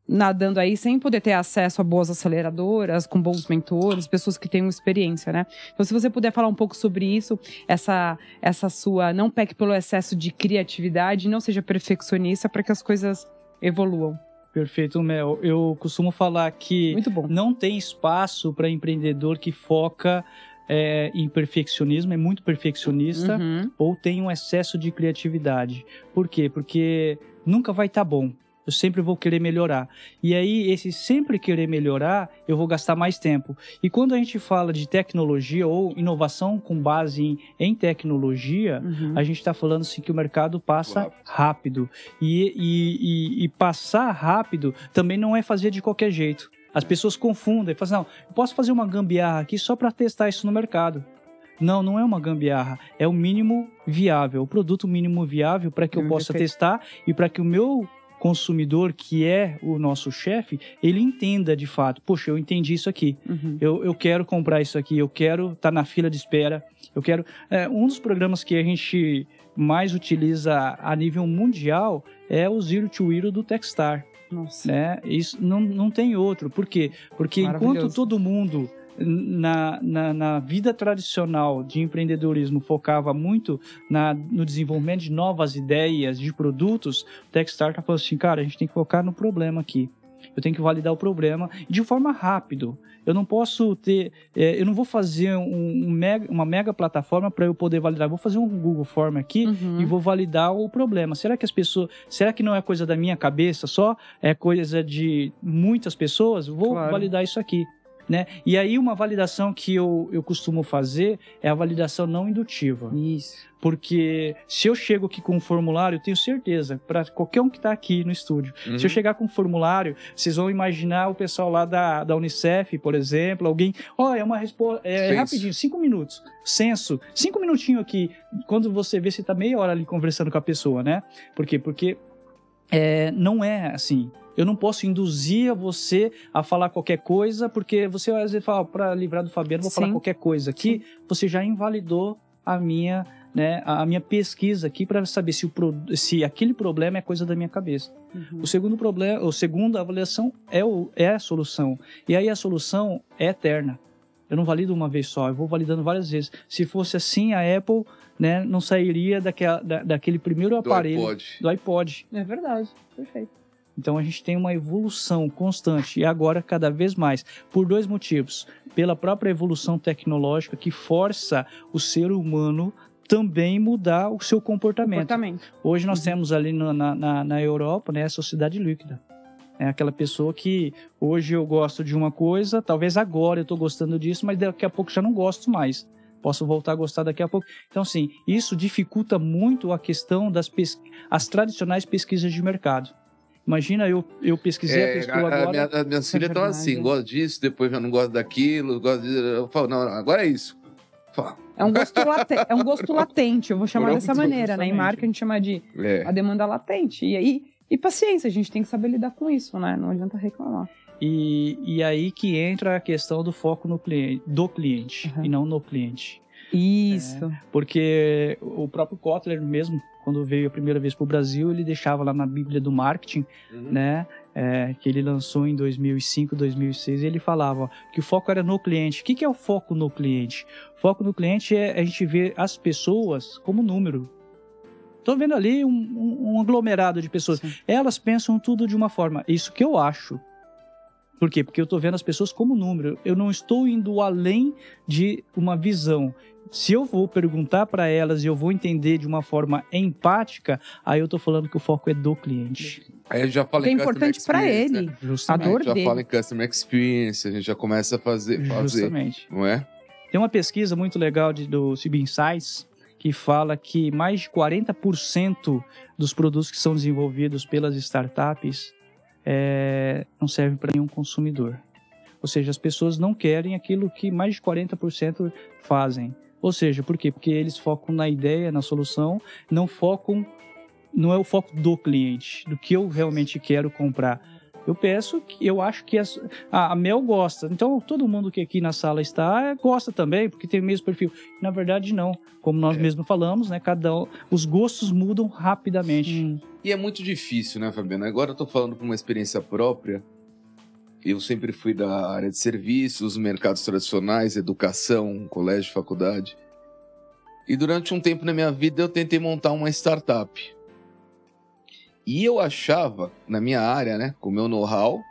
nadando aí sem poder ter acesso a boas aceleradoras, com bons mentores, pessoas que tenham experiência, né? Então, se você puder falar um pouco sobre isso, essa, essa sua. Não peque pelo excesso de criatividade, não seja perfeccionista para que as coisas evoluam. Perfeito, Mel. Eu costumo falar que não tem espaço para empreendedor que foca é, em perfeccionismo, é muito perfeccionista, Uhum. ou tem um excesso de criatividade. Por quê? Porque nunca vai estar bom. Eu sempre vou querer melhorar. E aí, esse sempre querer melhorar, eu vou gastar mais tempo. E quando a gente fala de tecnologia ou inovação com base em, em tecnologia, Uhum. a gente está falando assim que o mercado passa Rápido. rápido. E, e, e, e passar rápido também não é fazer de qualquer jeito. As pessoas confundem, falam assim, não, eu posso fazer uma gambiarra aqui só para testar isso no mercado. Não, não é uma gambiarra, é o mínimo viável, o produto mínimo viável para que eu possa testar e para que o meu consumidor, que é o nosso chefe, ele entenda de fato, poxa, eu entendi isso aqui, Uhum. eu, eu quero comprar isso aqui, eu quero estar na fila de espera, eu quero. É, um dos programas que a gente mais utiliza a nível mundial é o Zero to Hero do Techstar. Nossa. Né? Isso não, não tem outro. Por quê? Porque enquanto todo mundo na, na, na vida tradicional de empreendedorismo focava muito na, no desenvolvimento de novas ideias, de produtos, o Techstar está falando assim, cara, a gente tem que focar no problema aqui. Eu tenho que validar o problema de forma rápida. Eu não posso ter, é, eu não vou fazer um, um mega, uma mega plataforma para eu poder validar. Eu vou fazer um Google Form aqui Uhum. e vou validar o problema. Será que as pessoas, será que não é coisa da minha cabeça só? É coisa de muitas pessoas? Vou Claro. validar isso aqui. Né? E aí uma validação que eu, eu costumo fazer é a validação não indutiva. Isso. Porque se eu chego aqui com um formulário, eu tenho certeza, para qualquer um que está aqui no estúdio, Uhum. se eu chegar com um formulário, vocês vão imaginar o pessoal lá da, da Unicef, por exemplo, alguém, ó, é uma resposta, é rapidinho, cinco minutos, censo, cinco minutinhos aqui, quando você vê, você tá meia hora ali conversando com a pessoa, né? Por quê? Porque é, não é assim. Eu não posso induzir você a falar qualquer coisa, porque você às vezes fala, para livrar do Fabiano, vou falar Sim. qualquer coisa aqui, você já invalidou a minha né, a minha pesquisa aqui para saber se, o, pro- se aquele problema é coisa da minha cabeça. Uhum. O segundo problema, o segundo avaliação é, o, é a solução. E aí a solução é eterna. Eu não valido uma vez só, eu vou validando várias vezes. Se fosse assim, a Apple né, não sairia daquela, da- daquele primeiro Do aparelho iPod. do iPod. É verdade, perfeito. Então a gente tem uma evolução constante e agora cada vez mais por dois motivos: pela própria evolução tecnológica que força o ser humano também mudar o seu comportamento. Comportamento. Hoje nós Uhum. temos ali na, na, na Europa né, a sociedade líquida. É aquela pessoa que hoje eu gosto de uma coisa, talvez agora eu estou gostando disso, mas daqui a pouco já não gosto mais. Posso voltar a gostar daqui a pouco. Então, assim, isso dificulta muito a questão das as tradicionais pesquisas de mercado. Imagina eu, eu pesquisei a É, pessoa a- a agora. minha- as minhas Isso é filhas estão verdade. assim, gosto disso, depois já não gosto daquilo, gosto de... Eu falo, não, não, agora é isso. Fala, É um gosto, late... é um gosto latente, eu vou chamar Pronto, dessa maneira, né? Em justamente. marca a gente chama de É. a demanda latente. E aí, e paciência, a gente tem que saber lidar com isso, né? Não adianta reclamar. E, e aí que entra a questão do foco no cliente, do cliente Uhum. e não no cliente. Isso. Porque o próprio Kotler mesmo, quando veio a primeira vez para o Brasil, ele deixava lá na Bíblia do Marketing, Uhum. né, é, que ele lançou em 2005, 2006, e ele falava ó, que o foco era no cliente. O que, que é o foco no cliente? Foco no cliente é a gente ver as pessoas como número. Estou vendo ali um, um- um aglomerado de pessoas. Sim. Elas pensam tudo de uma forma. Isso que eu acho. Por quê? Porque eu estou vendo as pessoas como número. Eu não estou indo além de uma visão. Se eu vou perguntar para elas e eu vou entender de uma forma empática, aí eu estou falando que o foco é do cliente. Aí a gente já fala Que é em importante pra experience, ele. né? A Justamente. dor a gente já dele. fala em Customer Experience, a gente já começa a fazer, fazer Justamente. não é? Tem uma pesquisa muito legal de, do CB Insights que fala que mais de 40% dos produtos que são desenvolvidos pelas startups é, não servem para nenhum consumidor. Ou seja, as pessoas não querem aquilo que mais de 40% fazem. Ou seja, por quê? Porque eles focam na ideia, na solução, não focam, não é o foco do cliente, do que eu realmente quero comprar. Eu peço que eu acho que as, a, a Mel gosta. Então, todo mundo que aqui na sala está é, gosta também, porque tem o mesmo perfil. Na verdade, não. Como nós mesmos falamos, né? Cada um, os gostos mudam rapidamente. Hum. E é muito difícil, né, Fabiana? Agora eu tô falando com uma experiência própria. Eu sempre fui da área de serviços, mercados tradicionais, educação, colégio, faculdade. E durante um tempo na minha vida eu tentei montar uma startup. E eu achava, na minha área, né, com o meu know-how,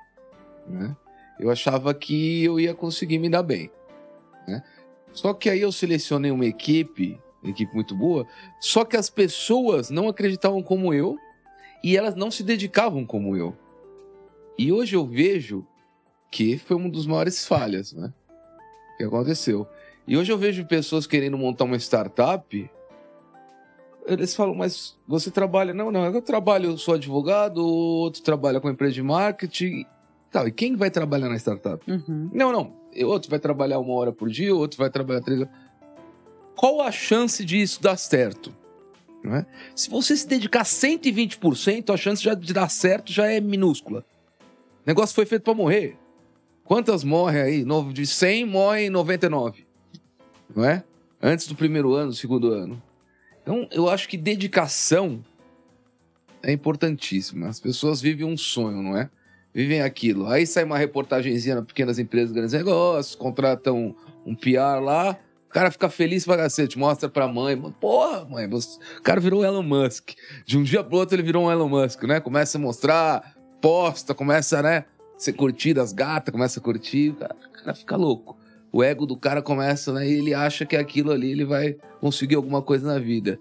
né, eu achava que eu ia conseguir me dar bem. Né? Só que aí eu selecionei uma equipe, uma equipe muito boa, só que as pessoas não acreditavam como eu e elas não se dedicavam como eu. E hoje eu vejo que foi uma das maiores falhas, né? Que aconteceu. E hoje eu vejo pessoas querendo montar uma startup. Eles falam, mas você trabalha. Não, não, eu trabalho, eu sou advogado, outro trabalha com empresa de marketing. Tal, e quem vai trabalhar na startup? Uhum. Não, não. Outro vai trabalhar uma hora por dia, outro vai trabalhar três horas. Qual a chance disso dar certo? Não é? Se você se dedicar 120%, a chance de dar certo já é minúscula. O negócio foi feito para morrer. Quantas morrem aí? De 100 morrem 99. Não é? Antes do primeiro ano, do segundo ano. Então, eu acho que dedicação é importantíssima. As pessoas vivem um sonho, não é? Vivem aquilo. Aí sai uma reportagenzinha nas pequenas empresas, grandes negócios, contratam um PR lá, o cara fica feliz pra cacete, mostra pra mãe, porra, mãe, o cara virou um Elon Musk. De um dia pro outro ele virou um Elon Musk, né? Começa a mostrar, posta, começa, né? Ser curtido, as gatas começam a curtir, o cara, o cara fica louco. O ego do cara começa, né? E ele acha que aquilo ali ele vai conseguir alguma coisa na vida.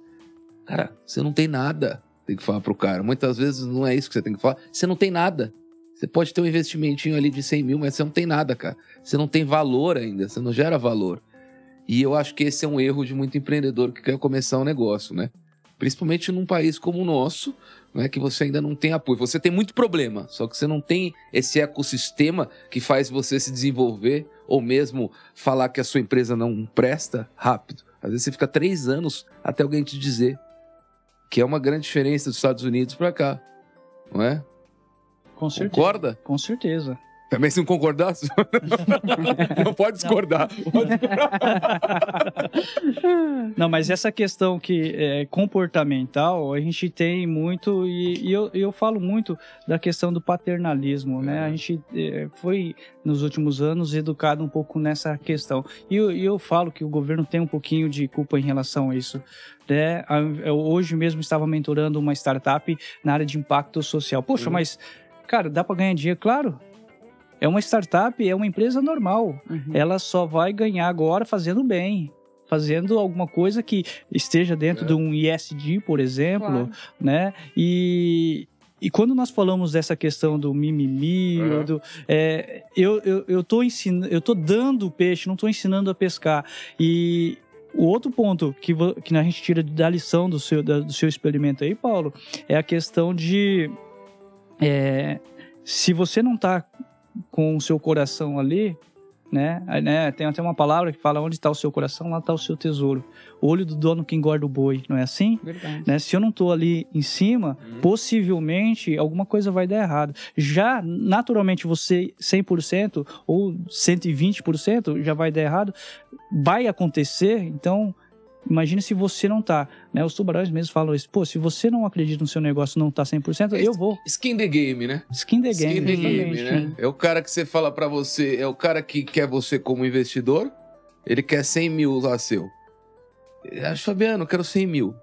Cara, você não tem nada, tem que falar pro cara. Muitas vezes não é isso que você tem que falar. Você não tem nada. Você pode ter um investimentinho ali de 100 mil, mas você não tem nada, cara. Você não tem valor ainda, você não gera valor. E eu acho que esse é um erro de muito empreendedor que quer começar um negócio, né? Principalmente num país como o nosso, né, que você ainda não tem apoio. Você tem muito problema, só que você não tem esse ecossistema que faz você se desenvolver ou mesmo falar que a sua empresa não presta rápido. Às vezes você fica três anos até alguém te dizer que é uma grande diferença dos Estados Unidos para cá, não é? Com certeza. Concorda? Com certeza. Também se não concordar, não pode discordar. Pode Não, mas essa questão que é comportamental, a gente tem muito, e, e eu, eu falo muito da questão do paternalismo, né? É. A gente é, foi, nos últimos anos, educado um pouco nessa questão. E eu, eu falo que o governo tem um pouquinho de culpa em relação a isso. Né? Eu hoje mesmo estava mentorando uma startup na área de impacto social. Poxa, Uhum. mas, cara, dá para ganhar dinheiro? Claro. É uma startup, é uma empresa normal Uhum. ela só vai ganhar agora fazendo bem. Fazendo alguma coisa que esteja dentro É. de um ISD, por exemplo, Claro. né? E, e quando nós falamos dessa questão do mimimi, ou do, é, eu, eu, eu, tô ensinando, eu tô dando o peixe, não tô ensinando a pescar. E o outro ponto que, que a gente tira da lição do seu, da- do seu experimento aí, Paulo, é a questão de é, se você não tá com o seu coração ali, né? Né, Tem até uma palavra que fala onde está o seu coração, lá está o seu tesouro. O olho do dono que engorda o boi, não é assim? Verdade. Né? Se eu não tô ali em cima, Uhum. possivelmente alguma coisa vai dar errado. Já, naturalmente, você 100% ou 120% já vai dar errado, vai acontecer, então... Imagine se você não tá, né? Os tubarões mesmo falam isso. Pô, se você não acredita no seu negócio, não tá 100%, eu vou. Skin the game, né? Skin the game. Skin the game, né? É o cara que você fala pra você, é o cara que quer você como investidor, ele quer 100 mil lá seu. Acha, Fabiano, eu quero 100 mil.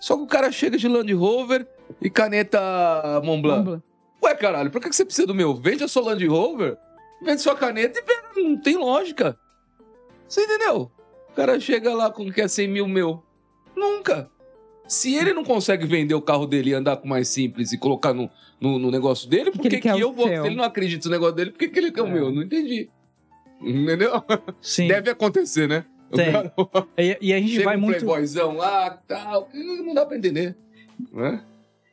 Só que o cara chega de Land Rover e caneta Mont Blanc. Vamos lá. Ué, caralho, por que que você precisa do meu? Vende a sua Land Rover, vende sua caneta e vende. Não tem lógica. Você entendeu? O cara chega lá com que é 100 mil meu. Nunca. Se ele não consegue vender o carro dele e andar com mais simples e colocar no, no, no negócio dele, por que, que o eu vou? Se ele não acredita no negócio dele, por que, que ele quer o É. meu? Não entendi. Entendeu? Sim. Deve acontecer, né? O Tem. cara E, e a gente chega vai um muito. playboyzão lá, tal. Não dá pra entender. Né?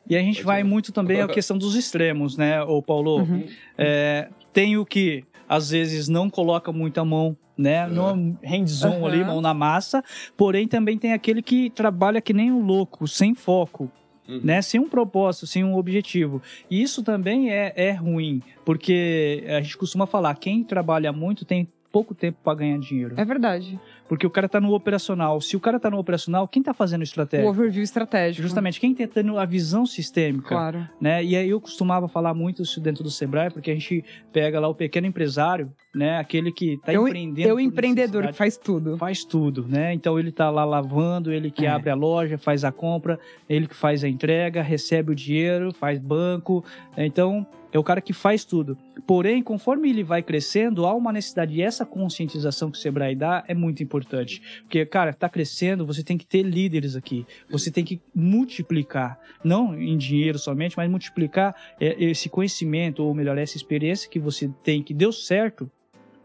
E a gente Pode vai muito também a questão dos extremos, né, ô Paulo? Uhum. É, tem o que às vezes não coloca muita mão, né? No hands-on Uhum. ali, mão na massa. Porém, também tem aquele que trabalha que nem um louco, sem foco. Uhum. Né, sem um propósito, sem um objetivo. E isso também é, é ruim, porque a gente costuma falar, quem trabalha muito tem pouco tempo para ganhar dinheiro. É verdade. Porque o cara tá no operacional. Se o cara tá no operacional, quem tá fazendo O estratégia? overview estratégico. Justamente, quem tá tendo a visão sistêmica Claro. né? E aí eu costumava falar muito isso dentro do Sebrae, porque a gente pega lá o pequeno empresário, né? Aquele que está Eu- empreendendo. Eu por empreendedor que faz tudo. faz tudo, né? Então ele tá lá lavando, ele que É. abre a loja, faz a compra, ele que faz a entrega, recebe o dinheiro, faz banco. Então é o cara que faz tudo. Porém, conforme ele vai crescendo, há uma necessidade e essa conscientização que o Sebrae dá é muito importante. Porque, cara, tá crescendo, você tem que ter líderes aqui. Você tem que multiplicar, não em dinheiro somente, mas multiplicar é, esse conhecimento, ou melhor, essa experiência que você tem, que deu certo,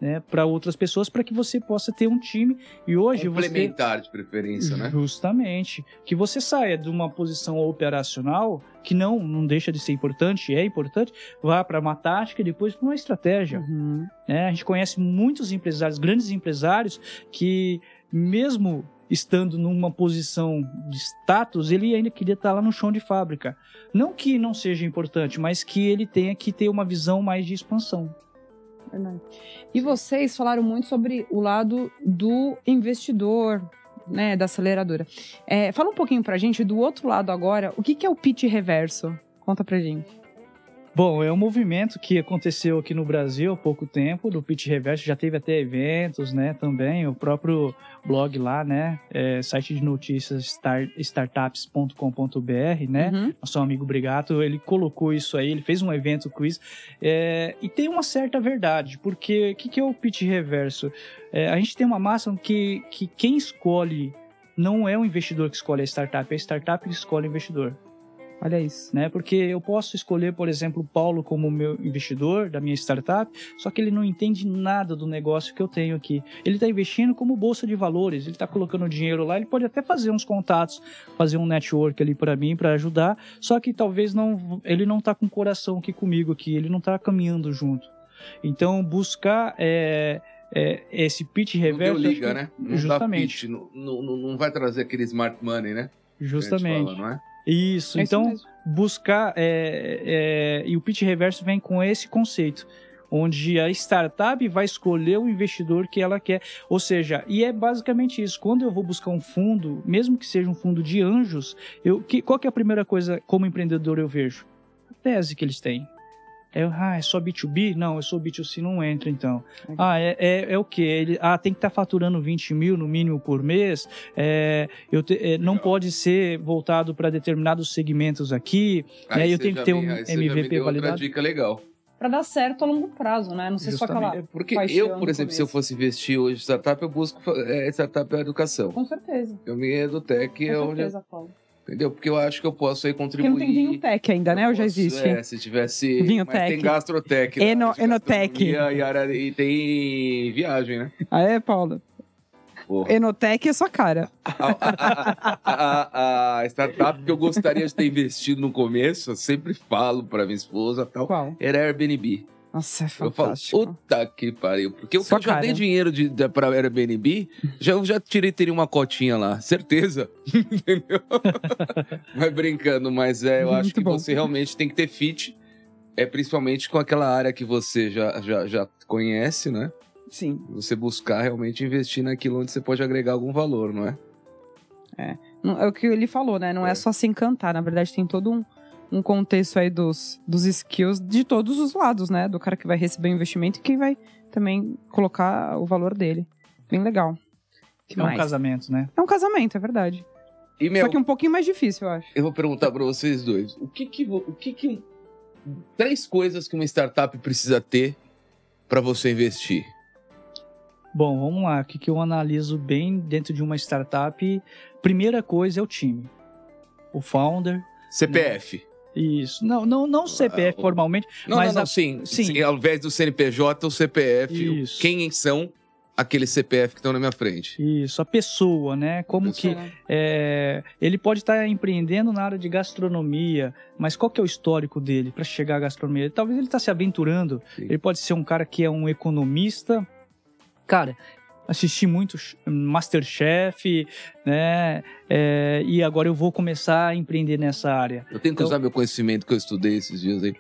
né, para outras pessoas, para que você possa ter um time. E hoje você. Complementar de preferência, né? Justamente. Que você saia de uma posição operacional, que não, não deixa de ser importante, é importante, vá para uma tática e depois para uma estratégia. Uhum. né? A gente conhece muitos empresários, grandes empresários, que mesmo estando numa posição de status, ele ainda queria estar lá no chão de fábrica. Não que não seja importante, mas que ele tenha que ter uma visão mais de expansão. E vocês falaram muito sobre o lado do investidor, né, da aceleradora. É, fala um pouquinho pra gente do outro lado agora, o que, que é o pitch reverso? Conta pra gente. Bom, é um movimento que aconteceu aqui no Brasil há pouco tempo, do Pitch Reverso, já teve até eventos, né, também, o próprio blog lá, né, é, site de notícias star, startups.com.br, né, Uhum. nosso amigo Brigato, ele colocou isso aí, ele fez um evento com isso, é, e tem uma certa verdade, porque o que, que é o pitch reverso? É, a gente tem uma máxima que, que quem escolhe não é o investidor que escolhe a startup, é a startup que escolhe o investidor Olha isso. né? Porque eu posso escolher, por exemplo, o Paulo como meu investidor da minha startup, só que ele não entende nada do negócio que eu tenho aqui. Ele está investindo como bolsa de valores, ele está colocando dinheiro lá, ele pode até fazer uns contatos, fazer um network ali para mim, para ajudar, só que talvez não, ele não está com o coração aqui comigo aqui, ele não está caminhando junto. Então, buscar é, é, esse pitch Não deu reverso... liga, acho né? que- Não justamente. pitch, não, não, não vai trazer aquele smart money, né? Que Justamente. fala, não é? Isso, É isso então mesmo. buscar é, é, e o pitch reverso vem com esse conceito. onde a startup vai escolher o investidor que ela quer. Ou seja, e é basicamente isso. Quando eu vou buscar um fundo, mesmo que seja um fundo de anjos, eu, que, qual que é a primeira coisa como empreendedor eu vejo? A tese que eles têm. É, ah, é só B2B? Não, eu sou B2C, não entra então. Ah, é, é, é o quê? Ele, ah, tem que estar faturando 20 mil no mínimo por mês, é, eu te, é, não pode ser voltado para determinados segmentos aqui, né, eu tenho que ter me- um aí você já me MVP deu outra validado. dica legal. Pra dar certo a longo prazo, né? Não sei só Justamente. aquela. É porque eu, por exemplo, se eu fosse investir hoje em startup, eu busco é, startup é educação. Com certeza. Eu me edutec Com é onde. certeza, Paulo. Entendeu? Porque eu acho que eu posso aí Porque contribuir. não tem vinho tech ainda, né? Eu Ou já existe? É, se tivesse. Vinho mas tem né? Eno- De enotec. E, área- e tem viagem, né? Ah, é, Paulo? Porra. Enotec é sua cara. A, a- a- a startup que eu gostaria de ter investido no começo, eu sempre falo pra minha esposa tal, Qual? era Airbnb. Nossa, é Eu falo, fantástico. puta que pariu. Porque eu, já dei dinheiro de, de, pra Airbnb, já, eu já tirei, teria uma cotinha lá, certeza. Entendeu? mas brincando, mas é, eu acho Muito que bom. você realmente tem que ter fit, é principalmente com aquela área que você já, já, já conhece, né? Sim. Você buscar realmente investir naquilo onde você pode agregar algum valor, não é? Não- É o que ele falou, né? Não é, É. só se encantar. Na verdade, tem todo um, um contexto aí dos, dos skills de todos os lados, né? Do cara que vai receber o investimento e quem vai também colocar o valor dele. Bem legal. Que É um mais? casamento, né? É um casamento, é verdade. E, meu, Só que um pouquinho mais difícil, eu acho. eu vou perguntar pra vocês dois. O que que... O que que três coisas que uma startup precisa ter pra você investir. Bom, vamos lá. O que, que eu analiso bem dentro de uma startup? Primeira coisa é o time. O founder. CPF. Isso. Não, não, não CPF Ah, formalmente. Não, Mas não, não, a- sim, sim. sim. Ao invés do CNPJ, o CPF. Isso. Quem são aqueles CPF que estão na minha frente? Isso, a pessoa, né? Como Pessoa. que é, ele pode estar empreendendo na área de gastronomia, mas qual que é o histórico dele para chegar à gastronomia? Talvez ele está se aventurando. Sim. Ele pode ser um cara que é um economista. Cara, assisti muito Masterchef, né? É, e agora eu vou começar a empreender nessa área. Eu tenho que Então- usar meu conhecimento que eu estudei esses dias aí.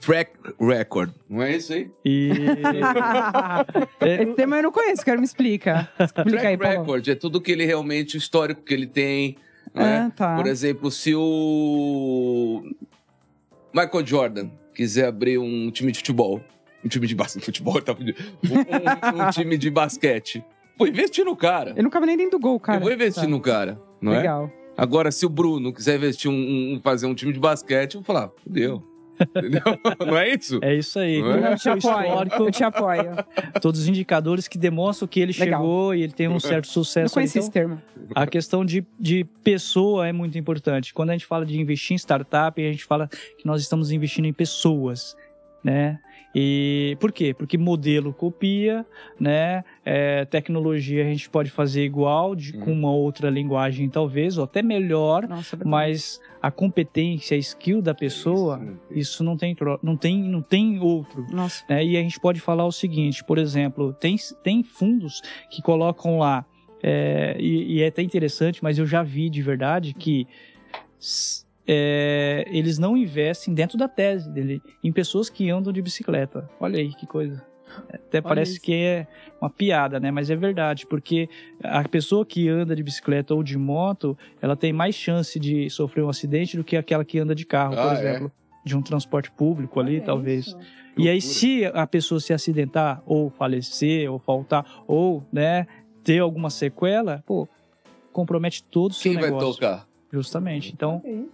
Track record. Não é isso aí? E é, Esse tema eu não conheço, quero me explicar. Explica aí, Track Paulo. record é tudo que ele realmente, o histórico que ele tem. Né? Ah, tá. Por exemplo, se o Michael Jordan quiser abrir um time de futebol, um time de basquete, futebol, tá, um, um- um time de basquete, vou investir no cara. Eu não cabe nem dentro do gol, cara. eu vou investir Tá. no cara, não é? Legal. Agora, se o Bruno quiser investir um, um- fazer um time de basquete, eu vou falar, fudeu. Entendeu? Não é isso? é isso aí. Não é? Eu te apoio. Eu te apoio. todos os indicadores que demonstram que ele Legal. chegou e ele tem um certo Não sucesso. ali. conheci Então, esse termo. A questão de, de pessoa é muito importante. Quando a gente fala de investir em startup, a gente fala que nós estamos investindo em pessoas, né? E por quê? Porque modelo copia, né? É, tecnologia a gente pode fazer igual, de, com uma outra linguagem talvez, ou até melhor, Nossa, é mas a competência, a skill da pessoa, Isso, né? isso não tem, não tem, não tem outro Nossa. né? E a gente pode falar o seguinte, por exemplo, tem, tem fundos que colocam lá, é, e, e é até interessante, mas eu já vi de verdade que é, eles não investem dentro da tese dele em pessoas que andam de bicicleta. Olha aí que coisa. Até parece isso. que é uma piada, né? Mas é verdade, porque a pessoa que anda de bicicleta ou de moto, ela tem mais chance de sofrer um acidente do que aquela que anda de carro, por Ah, é? exemplo. De um transporte público ali, Olha talvez. isso. E aí, se a pessoa se acidentar, ou falecer, ou faltar, ou, né, ter alguma sequela, pô, compromete todo o seu Quem vai negócio. tocar? Justamente. Então, Olha.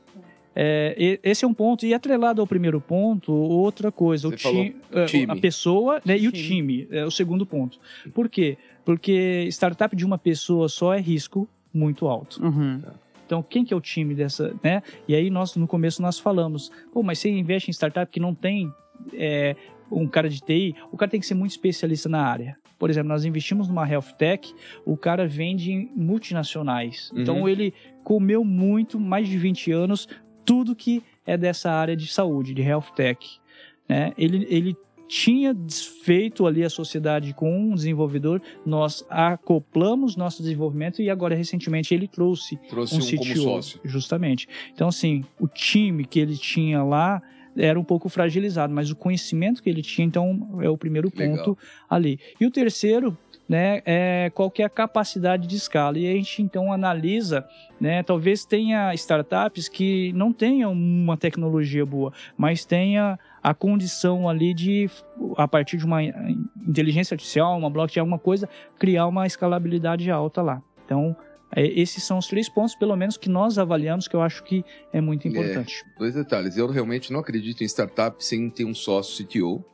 É, esse é um ponto. E atrelado ao primeiro ponto, outra coisa, ti- é, time. a pessoa né, e o Time. time, é o segundo ponto. Por quê? Porque startup de uma pessoa só é risco muito alto. Uhum. Então, quem que é o time dessa, né? E aí nós no começo nós falamos, pô, mas você investe em startup que não tem é, um cara de TI, o cara tem que ser muito especialista na área. Por exemplo, nós investimos numa health tech, o cara vende em multinacionais. Uhum. Então ele comeu muito, mais de 20 anos, tudo que é dessa área de saúde, de health tech. Né? Ele, ele tinha desfeito ali a sociedade com um desenvolvedor, nós acoplamos nosso desenvolvimento e agora recentemente ele trouxe Trouxe um um, como CTO, sócio. Justamente. Então, assim, o time que ele tinha lá era um pouco fragilizado, mas o conhecimento que ele tinha, então, é o primeiro Legal. ponto ali. E o terceiro, né, é qual que é a capacidade de escala. E a gente, então, analisa, né, talvez tenha startups que não tenham uma tecnologia boa, mas tenha a condição ali de, a partir de uma inteligência artificial, uma blockchain, alguma coisa, criar uma escalabilidade alta lá. Então, é, esses são os três pontos, pelo menos, que nós avaliamos, que eu acho que é muito importante. Dois detalhes. Eu realmente não acredito em startup sem ter um sócio CTO.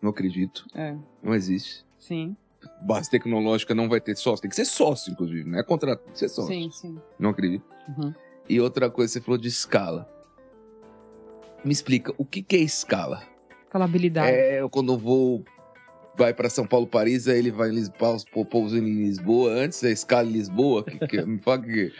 Não acredito. É, Não existe. sim. Base tecnológica não vai ter sócio. Tem que ser sócio, inclusive. Não é contrato, tem que ser sócio. Sim, sim. Não acredito. Uhum. E outra coisa, você falou de escala. Me explica, o que, que é escala? Escalabilidade. É quando eu vou. Vai para São Paulo, Paris, aí ele vai em Lisboa, pousa em Lisboa, antes é escala em Lisboa. Que, que, me fala que.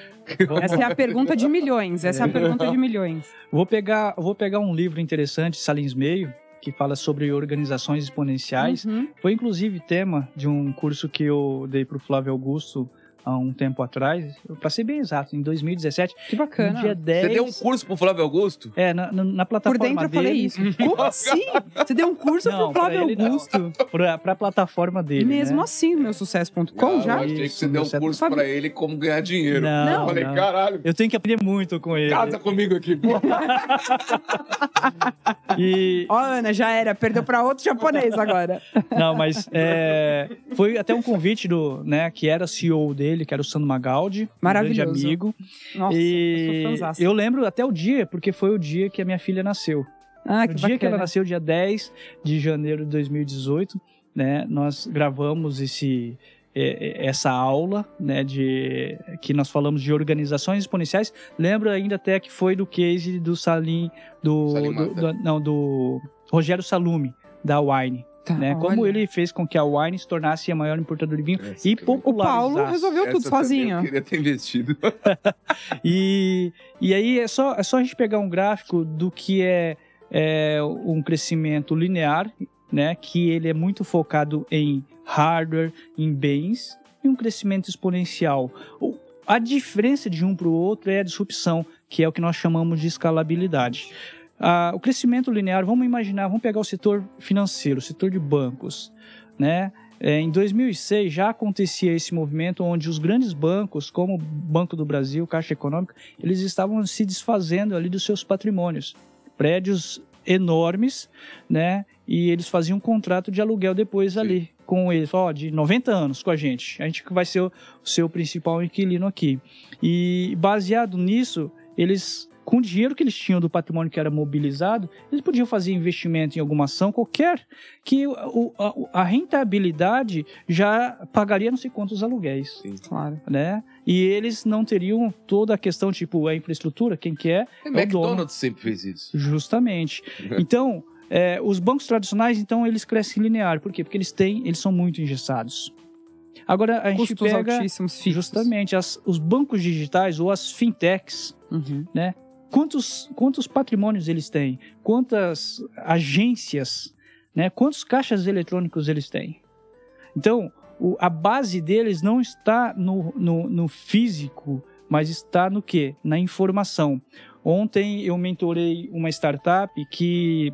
Essa é a pergunta de milhões. Essa é a pergunta de milhões. Vou pegar, vou pegar um livro interessante, Salins Meio, que fala sobre organizações exponenciais. Uhum. Foi inclusive tema de um curso que eu dei para o Flávio Augusto há um tempo atrás, para ser bem exato, em 2017, Que no bacana. dia 10. Você deu um curso pro Flávio Augusto? É, na, na, na Por plataforma dentro eu dele. falei isso. Como assim? Você deu um curso Não, pro Flávio pra ele não. Augusto? Pra, pra plataforma dele. Mesmo né? assim, meu sucesso.com já? Eu achei que você deu um curso Fábio- pra ele como ganhar dinheiro. Não, eu falei, não. caralho, Eu tenho que aprender muito com ele. casa comigo aqui, pô. E, Ó, Ana, já era. Perdeu pra outro japonês agora. Não, mas é, foi até um convite do, né, que era CEO dele, que era o Sandro Magaldi, um grande Maravilhoso. amigo. Nossa, eu e sou fãzaça. eu lembro até o dia, porque foi o dia que a minha filha nasceu. Ah, no que dia que ela bacana. nasceu, dia 10 de janeiro de 2018, né, nós gravamos esse essa aula, né, de que nós falamos de organizações exponenciais. Lembro ainda até que foi do case do Salim, do, Salim do- do- não, do Rogério Salume, da Wine, Tá, né? Como olha. ele fez com que a Wine se tornasse a maior importadora de vinho Essa e também. O Paulo popularizasse. resolveu tudo sozinho. Eu queria ter investido. E, e aí é só, é só a gente pegar um gráfico do que é, é um crescimento linear, né? Que ele é muito focado em hardware, em bens, e um crescimento exponencial. A diferença de um para o outro é a disrupção, que é o que nós chamamos de escalabilidade. Ah, o crescimento linear, vamos imaginar, vamos pegar o setor financeiro, o setor de bancos, né? É, em 2006 já acontecia esse movimento onde os grandes bancos, como o Banco do Brasil, Caixa Econômica, eles estavam se desfazendo ali dos seus patrimônios. Prédios enormes, né? E eles faziam um contrato de aluguel depois ali com eles, ó, de 90 anos com a gente. A gente que vai ser o, o seu principal inquilino aqui. E baseado nisso, eles com o dinheiro que eles tinham do patrimônio que era mobilizado, eles podiam fazer investimento em alguma ação qualquer que o- a, a rentabilidade já pagaria não sei quantos aluguéis Claro. né? E eles não teriam toda a questão, tipo, a infraestrutura, quem que é? É, o dono. McDonald's sempre fez isso. Justamente. Então, é, os bancos tradicionais, então, eles crescem linear. Por quê? Porque eles têm, eles são muito engessados. Agora, a gente Custos pega altíssimos fixos. justamente as- os bancos digitais ou as fintechs, Uhum. Quantos, quantos patrimônios eles têm, quantas agências, né? quantos caixas eletrônicos eles têm. Então, o- a base deles não está no, no, no físico, mas está no quê? Na informação. Ontem eu mentorei uma startup que,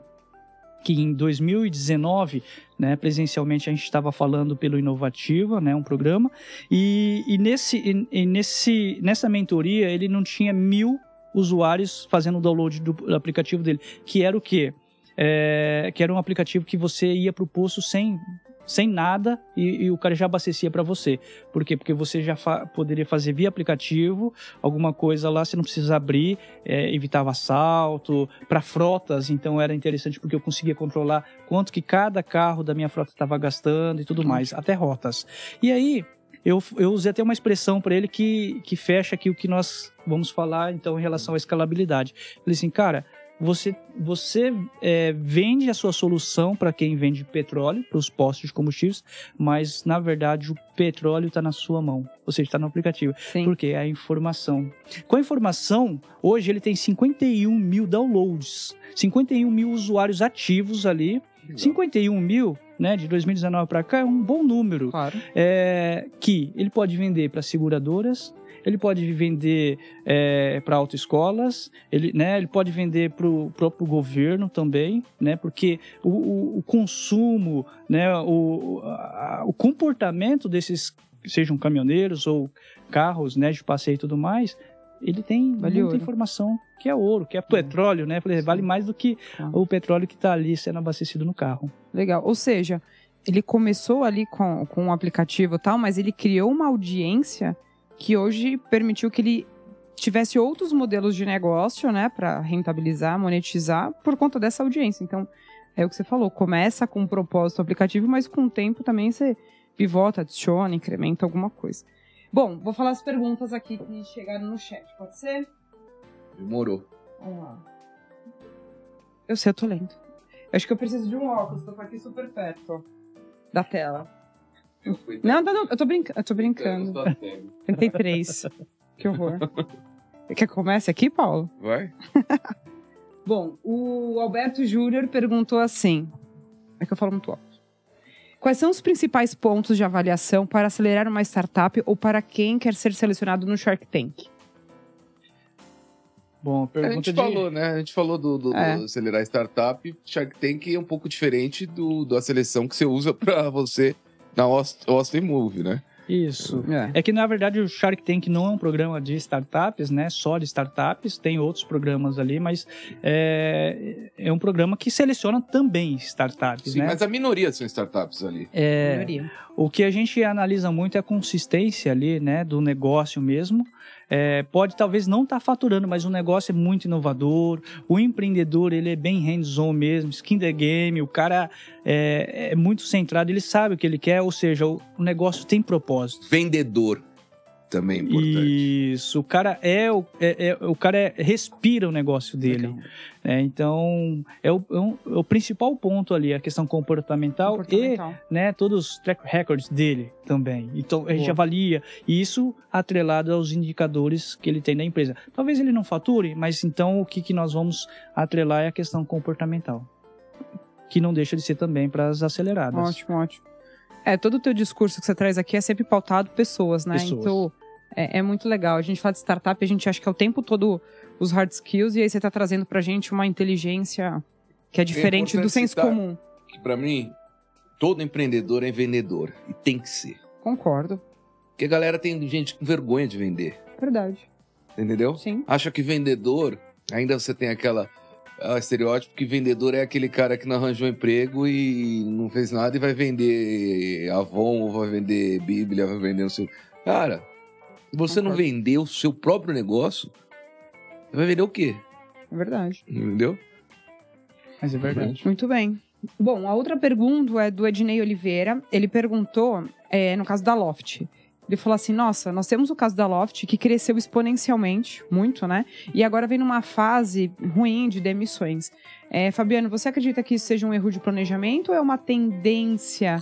que em 2019, né, presencialmente a gente estava falando pelo Inovativa, né, um programa, e, e, nesse, e, e nesse, nessa mentoria ele não tinha mil usuários fazendo o download do, do aplicativo dele, que era o quê? É, que era um aplicativo que você ia para o poço sem, sem nada e, e o cara já abastecia para você. Por quê? Porque você já fa poderia fazer via aplicativo alguma coisa lá, você não precisa abrir, é, evitava assalto. Para frotas, então era interessante porque eu conseguia controlar quanto que cada carro da minha frota estava gastando e tudo mais, até rotas. E aí eu, eu usei até uma expressão para ele que, que fecha aqui o que nós vamos falar então em relação à escalabilidade. Ele falei assim, cara, você, você é, vende a sua solução para quem vende petróleo, para os postos de combustíveis, mas na verdade o petróleo está na sua mão, ou seja, está no aplicativo. Sim. Porque é a informação. Com a informação, hoje ele tem 51 mil downloads, 51 mil usuários ativos ali. 51 mil, né, de 2019 para cá, é um bom número Claro. é, que ele pode vender para seguradoras, ele pode vender para autoescolas, ele, né, ele pode vender para o próprio governo também, né, porque o, o, o consumo, né, o, a, o comportamento desses, sejam caminhoneiros ou carros né, de passeio e tudo mais, ele tem Vale muita ouro. informação que é ouro, que é petróleo, né? Exemplo, Vale mais do que Ah. o petróleo que está ali sendo abastecido no carro. Legal. Ou seja, ele começou ali com, com um aplicativo e tal, mas ele criou uma audiência que hoje permitiu que ele tivesse outros modelos de negócio, né, para rentabilizar, monetizar por conta dessa audiência. Então, é o que você falou, começa com um propósito aplicativo, mas com o tempo também você pivota, adiciona, incrementa alguma coisa. Bom, vou falar as perguntas aqui que chegaram no chat, pode ser? Demorou. Vamos lá. Eu sei, eu tô lendo. Acho que eu preciso de um óculos, tô aqui super perto da tela. Não, não, não, eu tô, brinca eu tô brincando. 33. que horror. Quer que comece aqui, Paulo? Vai? Bom, o Alberto Júnior perguntou assim: é que eu falo muito alto. Quais são os principais pontos de avaliação para acelerar uma startup ou para quem quer ser selecionado no Shark Tank? Bom, A pergunta gente de... falou, né? A gente falou do, do, É. do acelerar startup. Shark Tank é um pouco diferente do, da seleção que você usa pra você na Aust- Austin Move, né? Isso. É. É que, na verdade, o Shark Tank não é um programa de startups, né? Só de startups, tem outros programas ali, mas é, é um programa que seleciona também startups, Sim, né? mas a minoria são startups ali. É, Maioria. O que a gente analisa muito é a consistência ali, né, do negócio mesmo. É, pode talvez não estar faturando, mas o negócio é muito inovador. O empreendedor ele é bem hands-on mesmo, skin the game. O cara é, é muito centrado, ele sabe o que ele quer, ou seja, o, o negócio tem propósito. Vendedor também é importante. Isso, o cara é o, é, é- o cara é- respira o negócio dele. Né? então é o, é é o principal ponto ali, a questão comportamental, Comportamental. e né, todos os track records dele também. Então a gente Boa. avalia isso atrelado aos indicadores que ele tem da empresa. Talvez ele não fature, mas então o que, que nós vamos atrelar é a questão comportamental. Que não deixa de ser também para as aceleradas. Ótimo, ótimo. É, todo o teu discurso que você traz aqui é sempre pautado pessoas, né? Pessoas. Então, é, é muito legal. A gente fala de startup, a gente acha que é o tempo todo os hard skills, e aí você tá trazendo pra gente uma inteligência que é diferente do importante senso citar- comum. Que pra mim, todo empreendedor é vendedor. E tem que ser. Concordo. Porque a galera tem gente com vergonha de vender. Verdade. Entendeu? Sim. Acha que vendedor, ainda você tem aquela ah, estereótipo que vendedor é aquele cara que não arranjou emprego e não fez nada e vai vender Avon, ou vai vender Bíblia, vai vender o seu. Cara, se você não Concordo. vender o seu próprio negócio, você vai vender o quê? É verdade. Entendeu? Mas é verdade. Muito bem. Bom, a outra pergunta é do Ednei Oliveira. Ele perguntou, é, no caso da Loft. Ele falou assim: nossa, nós temos o caso da Loft que cresceu exponencialmente, muito, né? E agora vem numa fase ruim de demissões. É, Fabiano, você acredita que isso seja um erro de planejamento ou é uma tendência?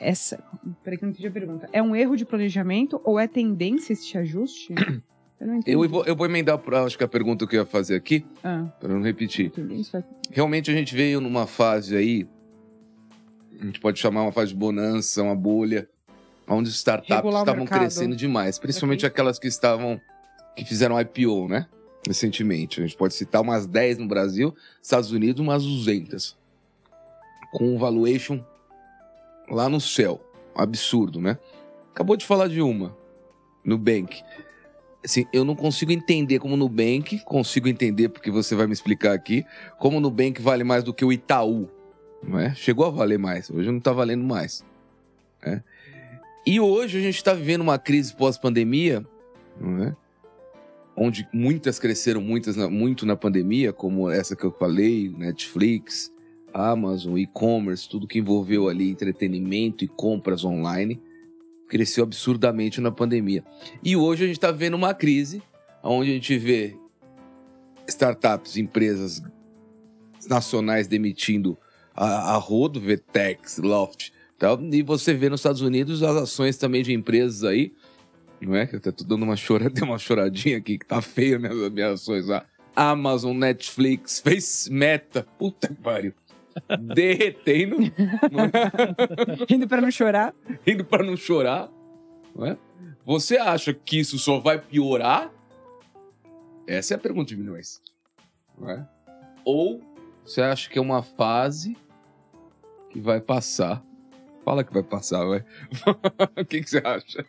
Essa. Peraí que eu não entendi a pergunta. É um erro de planejamento ou é tendência esse ajuste? Eu não entendi. Eu vou, eu vou emendar pra, acho que a pergunta que eu ia fazer aqui, Ah, para não repetir. Realmente a gente veio numa fase aí, a gente pode chamar uma fase de bonança, uma bolha, onde os startups Regular estavam crescendo demais, principalmente aquelas que estavam que fizeram IPO, né? Recentemente. A gente pode citar umas 10 no Brasil, Estados Unidos umas 200. Com um valuation lá no céu. Absurdo, né? Acabou de falar de uma, Nubank. Assim, eu não consigo entender como Nubank, consigo entender porque você vai me explicar aqui, como Nubank vale mais do que o Itaú. Não é? Chegou a valer mais, hoje não está valendo mais. né? E hoje a gente está vivendo uma crise pós-pandemia, é? onde muitas cresceram muitas na- muito na pandemia, como essa que eu falei, Netflix, Amazon, e-commerce, tudo que envolveu ali entretenimento e compras online, cresceu absurdamente na pandemia. E hoje a gente está vendo uma crise, onde a gente vê startups, empresas nacionais demitindo a, a rodo, Vtex, Loft, tal, e você vê nos Estados Unidos as ações também de empresas aí, não é? Que eu tô dando uma chora, deu uma choradinha aqui, que tá feia minhas, minhas ações lá. Amazon, Netflix, Face Meta, puta que pariu. Derretendo, é? Indo pra não chorar. indo para não chorar, não é? Você acha que isso só vai piorar? Essa é a pergunta de milhões. É? Ou você acha que é uma fase que vai passar? Fala que vai passar, vai. o que, que você acha?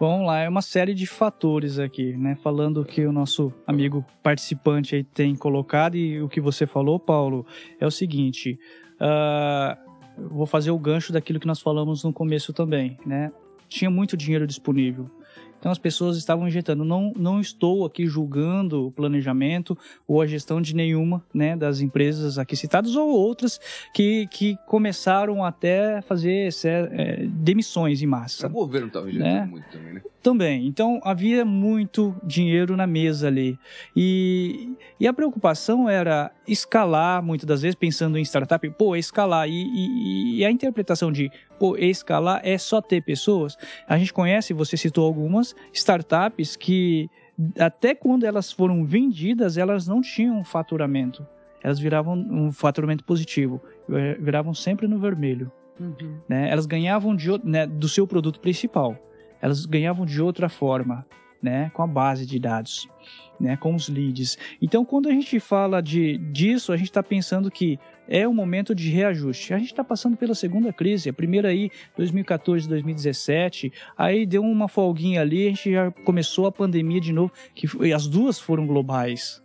Vamos lá, é uma série de fatores aqui, né? Falando que o nosso amigo participante aí tem colocado e o que você falou, Paulo, é o seguinte. Uh, vou fazer o gancho daquilo que nós falamos no começo também, né? Tinha muito dinheiro disponível. Então as pessoas estavam injetando. Não, não estou aqui julgando o planejamento ou a gestão de nenhuma né, das empresas aqui citadas ou outras que, que começaram até a fazer é, demissões em massa. O governo estava injetando né? muito também, né? Também. Então havia muito dinheiro na mesa ali. E, e a preocupação era escalar, muitas das vezes, pensando em startup, pô, escalar. E, e, e a interpretação de, pô, escalar é só ter pessoas. A gente conhece, você citou algumas startups que, até quando elas foram vendidas, elas não tinham faturamento. Elas viravam um faturamento positivo, viravam sempre no vermelho. Uhum. Né? Elas ganhavam de, né, do seu produto principal elas ganhavam de outra forma, né, com a base de dados, né, com os leads. Então, quando a gente fala de disso, a gente está pensando que é um momento de reajuste. A gente está passando pela segunda crise, a primeira aí, 2014, 2017, aí deu uma folguinha ali, a gente já começou a pandemia de novo, que e as duas foram globais,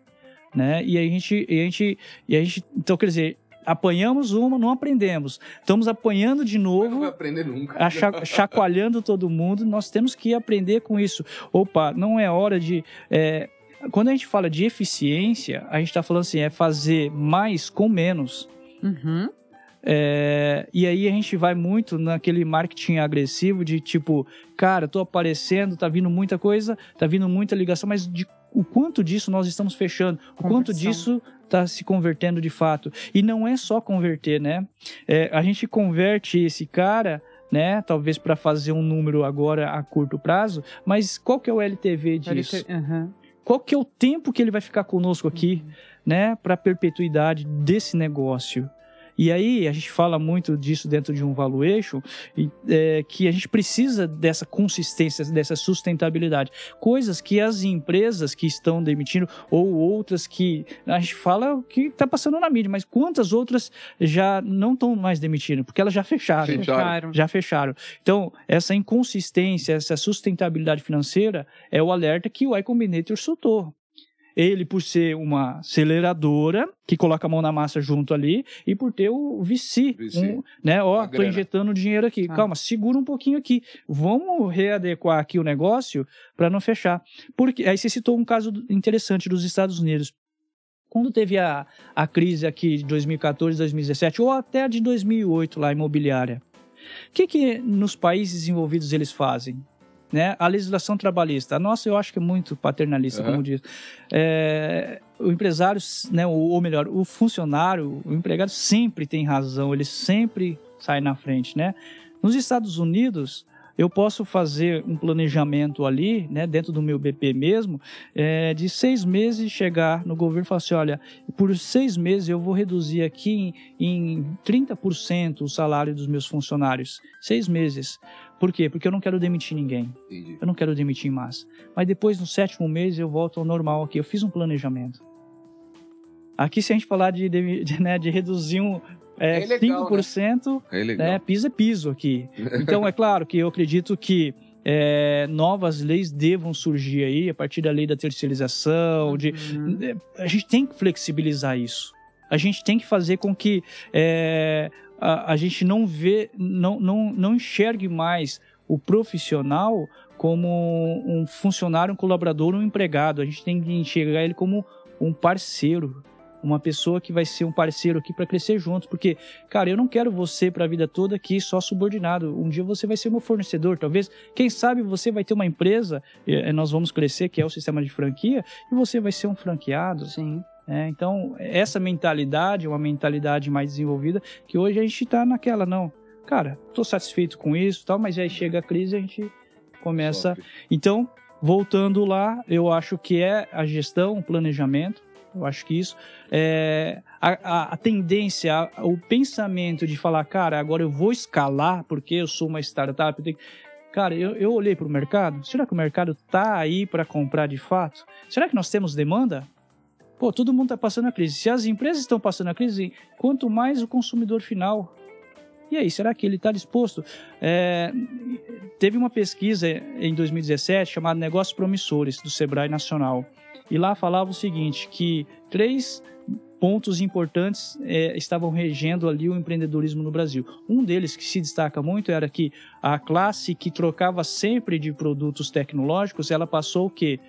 né? E a gente, e a gente, e a gente, então quer dizer, apanhamos uma, não aprendemos. Estamos apanhando de novo. Não vai aprender nunca. chacoalhando todo mundo. Nós temos que aprender com isso. Opa, não é hora de. É, quando a gente fala de eficiência, a gente está falando assim, é fazer mais com menos. Uhum. É, e aí a gente vai muito naquele marketing agressivo de tipo, cara, tô aparecendo, tá vindo muita coisa, tá vindo muita ligação, mas de o quanto disso nós estamos fechando, o quanto disso está se convertendo de fato. E não é só converter, né? É, a gente converte esse cara né? Talvez para fazer um número agora a curto prazo, mas qual que é o LTV disso? LT... Uhum. Qual que é o tempo que ele vai ficar conosco aqui, uhum. né? Para perpetuidade desse negócio? E aí a gente fala muito disso dentro de um valuation, é, que a gente precisa dessa consistência, dessa sustentabilidade. Coisas que as empresas que estão demitindo, ou outras que a gente fala que está passando na mídia, mas quantas outras já não estão mais demitindo? Porque elas já fecharam. fecharam. Já fecharam. Então, essa inconsistência, essa sustentabilidade financeira é o alerta que o iCombinator soltou. Ele, por ser uma aceleradora, que coloca a mão na massa junto ali, e por ter o VC, VC. Um, né? Ó, tô injetando dinheiro aqui. Ah. Calma, segura um pouquinho aqui. Vamos readequar aqui o negócio para não fechar. Porque aí você citou um caso interessante dos Estados Unidos. Quando teve a, a crise aqui de 2014, 2017, ou até a de 2008 lá, imobiliária, o que, que nos países desenvolvidos eles fazem? Né? A legislação trabalhista, a nossa eu acho que é muito paternalista, uhum. como diz. É, o empresário, né, ou, ou melhor, o funcionário, o empregado sempre tem razão, ele sempre sai na frente, né? Nos Estados Unidos, eu posso fazer um planejamento ali, né, dentro do meu BP mesmo, é, de seis meses chegar no governo e falar assim, olha, por seis meses eu vou reduzir aqui em, em 30% o salário dos meus funcionários. Seis meses. Por quê? Porque eu não quero demitir ninguém. Entendi. Eu não quero demitir em massa. Mas depois, no sétimo mês, eu volto ao normal aqui. Eu fiz um planejamento. Aqui, se a gente falar de, de, de, né, de reduzir um, é, é legal, 5%, né? É né, piso é piso aqui. Então, é claro que eu acredito que é, novas leis devam surgir aí, a partir da lei da terceirização, de, uhum. É, a gente tem que flexibilizar isso. A gente tem que fazer com que é, a, a gente não vê, não, não, não enxergue mais o profissional como um funcionário, um colaborador, um empregado. A gente tem que enxergar ele como um parceiro, uma pessoa que vai ser um parceiro aqui para crescer juntos, porque, cara, eu não quero você para a vida toda aqui só subordinado. Um dia você vai ser meu fornecedor, talvez, quem sabe você vai ter uma empresa, nós vamos crescer, que é o sistema de franquia, e você vai ser um franqueado. Sim. É, então, essa mentalidade é uma mentalidade mais desenvolvida que hoje a gente está naquela, não. Cara, estou satisfeito com isso tal, mas aí chega a crise e a gente começa. Sofre. Então, voltando lá, eu acho que é a gestão, o planejamento. Eu acho que isso é a, a, a tendência, a, o pensamento de falar, cara, agora eu vou escalar porque eu sou uma startup. Cara, eu, eu olhei para o mercado. Será que o mercado tá aí para comprar de fato? Será que nós temos demanda? Pô, todo mundo está passando a crise. Se as empresas estão passando a crise, quanto mais o consumidor final. E aí, será que ele está disposto? É, teve uma pesquisa em 2017 chamada Negócios Promissores, do Sebrae Nacional. E lá falava o seguinte, que três pontos importantes é, estavam regendo ali o empreendedorismo no Brasil. Um deles que se destaca muito era que a classe que trocava sempre de produtos tecnológicos, ela passou o quê?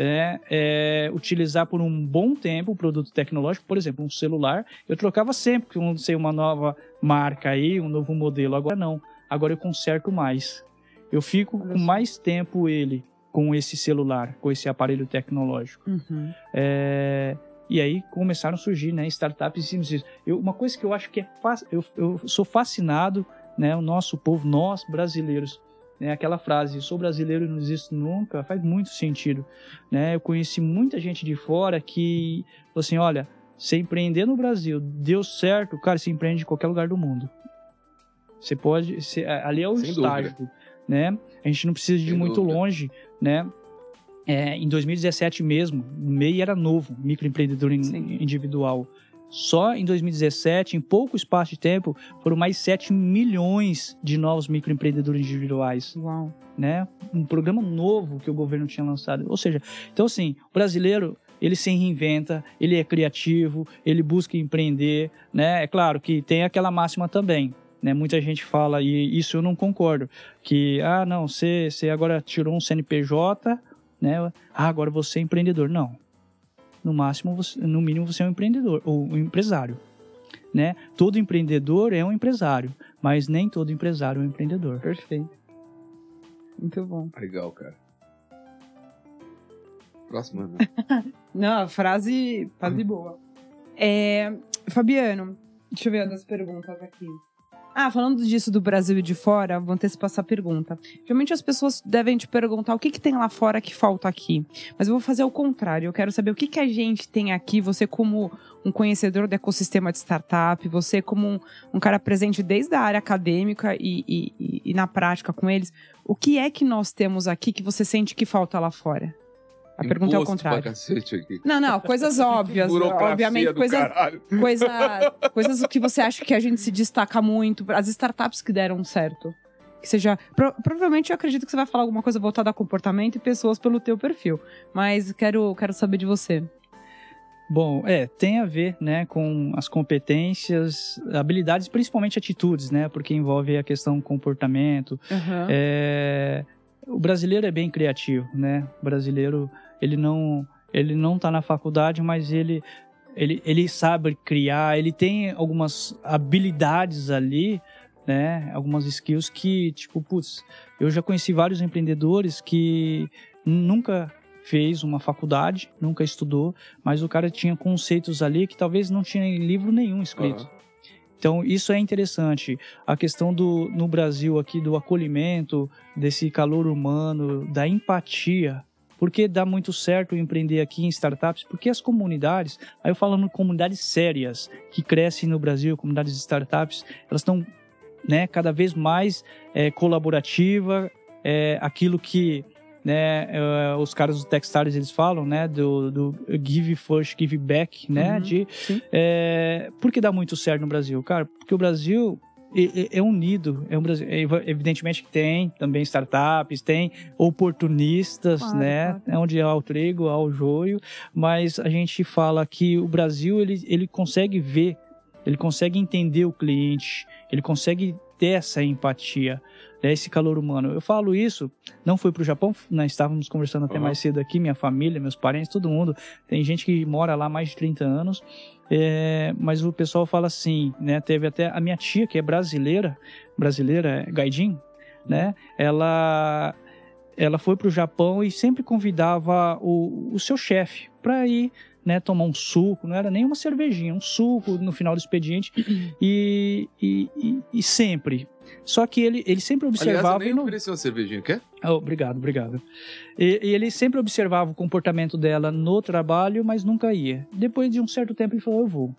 É, é, utilizar por um bom tempo o produto tecnológico, por exemplo, um celular, eu trocava sempre com sei, uma nova marca aí, um novo modelo. Agora não, agora eu conserto mais. Eu fico com mais tempo ele com esse celular, com esse aparelho tecnológico. Uhum. É, e aí começaram a surgir né, startups disso. Eu, uma coisa que eu acho que é eu, eu sou fascinado, né, o nosso povo, nós brasileiros, né, aquela frase, sou brasileiro e não existo nunca, faz muito sentido. Né? Eu conheci muita gente de fora que falou assim, olha, você empreender no Brasil, deu certo, cara, você empreende em qualquer lugar do mundo. Você pode, você, ali é o Sem estágio, né? A gente não precisa de Sem muito dúvida. longe, né? É, em 2017 mesmo, o MEI era novo, microempreendedor in- individual. Só em 2017, em pouco espaço de tempo, foram mais 7 milhões de novos microempreendedores individuais Uau. né? Um programa novo que o governo tinha lançado. Ou seja, então assim, o brasileiro ele se reinventa, ele é criativo, ele busca empreender, né? É claro que tem aquela máxima também, né? Muita gente fala e isso eu não concordo, que ah não, você, você agora tirou um CNPJ, né? Ah, agora você é empreendedor. Não. No máximo, você, no mínimo você é um empreendedor ou um empresário, né? Todo empreendedor é um empresário, mas nem todo empresário é um empreendedor. Perfeito. Muito bom. Legal, cara. Próxima. né? Não, a frase, frase boa. É, Fabiano, deixa eu ver as perguntas aqui. Ah, falando disso do Brasil e de fora, vou antecipar essa pergunta. Geralmente as pessoas devem te perguntar o que, que tem lá fora que falta aqui. Mas eu vou fazer o contrário. Eu quero saber o que, que a gente tem aqui, você como um conhecedor do ecossistema de startup, você como um, um cara presente desde a área acadêmica e, e- e- e na prática com eles, o que é que nós temos aqui que você sente que falta lá fora? A pergunta é o contrário. Pra cacete aqui. Não, não, coisas óbvias. Obviamente, do coisa, coisas que você acha que a gente se destaca muito. As startups que deram certo. Que seja. pro- provavelmente eu acredito que você vai falar alguma coisa voltada a comportamento e pessoas pelo teu perfil. Mas quero, quero saber de você. Bom, é, tem a ver, né, com as competências, habilidades, principalmente atitudes, né, porque envolve a questão comportamento. É, o brasileiro é bem criativo, né? O brasileiro, ele não, ele não tá na faculdade, mas ele, ele, ele sabe criar, ele tem algumas habilidades ali, né? Algumas skills que, tipo, putz, eu já conheci vários empreendedores que nunca fez uma faculdade, nunca estudou, mas o cara tinha conceitos ali que talvez não tinha em livro nenhum escrito. Aham. Então, isso é interessante. A questão do, no Brasil aqui, do acolhimento, desse calor humano, da empatia. Por que dá muito certo empreender aqui em startups? Porque as comunidades, aí eu falando comunidades sérias, que crescem no Brasil, comunidades de startups, elas estão né, cada vez mais é, colaborativa, é, aquilo que né, é, os caras do Techstars eles falam, né, do, do give first, give back, né, Uhum, de é, por que dá muito certo no Brasil, cara? Porque o Brasil é, é- é unido, é um Brasil, é ev- evidentemente que tem também startups, tem oportunistas, Claro, né, claro. é onde há o trigo, há o joio, mas a gente fala que o Brasil ele, ele consegue ver, ele consegue entender o cliente, ele consegue ter essa empatia, né, esse calor humano. Eu falo isso, não fui para o Japão, nós estávamos conversando até Uhum. mais cedo aqui, minha família, meus parentes, todo mundo. Tem gente que mora lá há mais de 30 anos, é, mas o pessoal fala assim, né? Teve até a minha tia, que é brasileira, brasileira, é Gaidin, né? Ela, ela foi para o Japão e sempre convidava o, o seu chefe para ir né, tomar um suco, não era nem uma cervejinha, um suco no final do expediente e, e, e- e sempre. Só que ele, ele sempre Aliás, observava eu nem e não, ofereci uma cervejinha, quer? Oh, obrigado, obrigado. E, e ele sempre observava o comportamento dela no trabalho, mas nunca ia. Depois de um certo tempo ele falou, eu vou.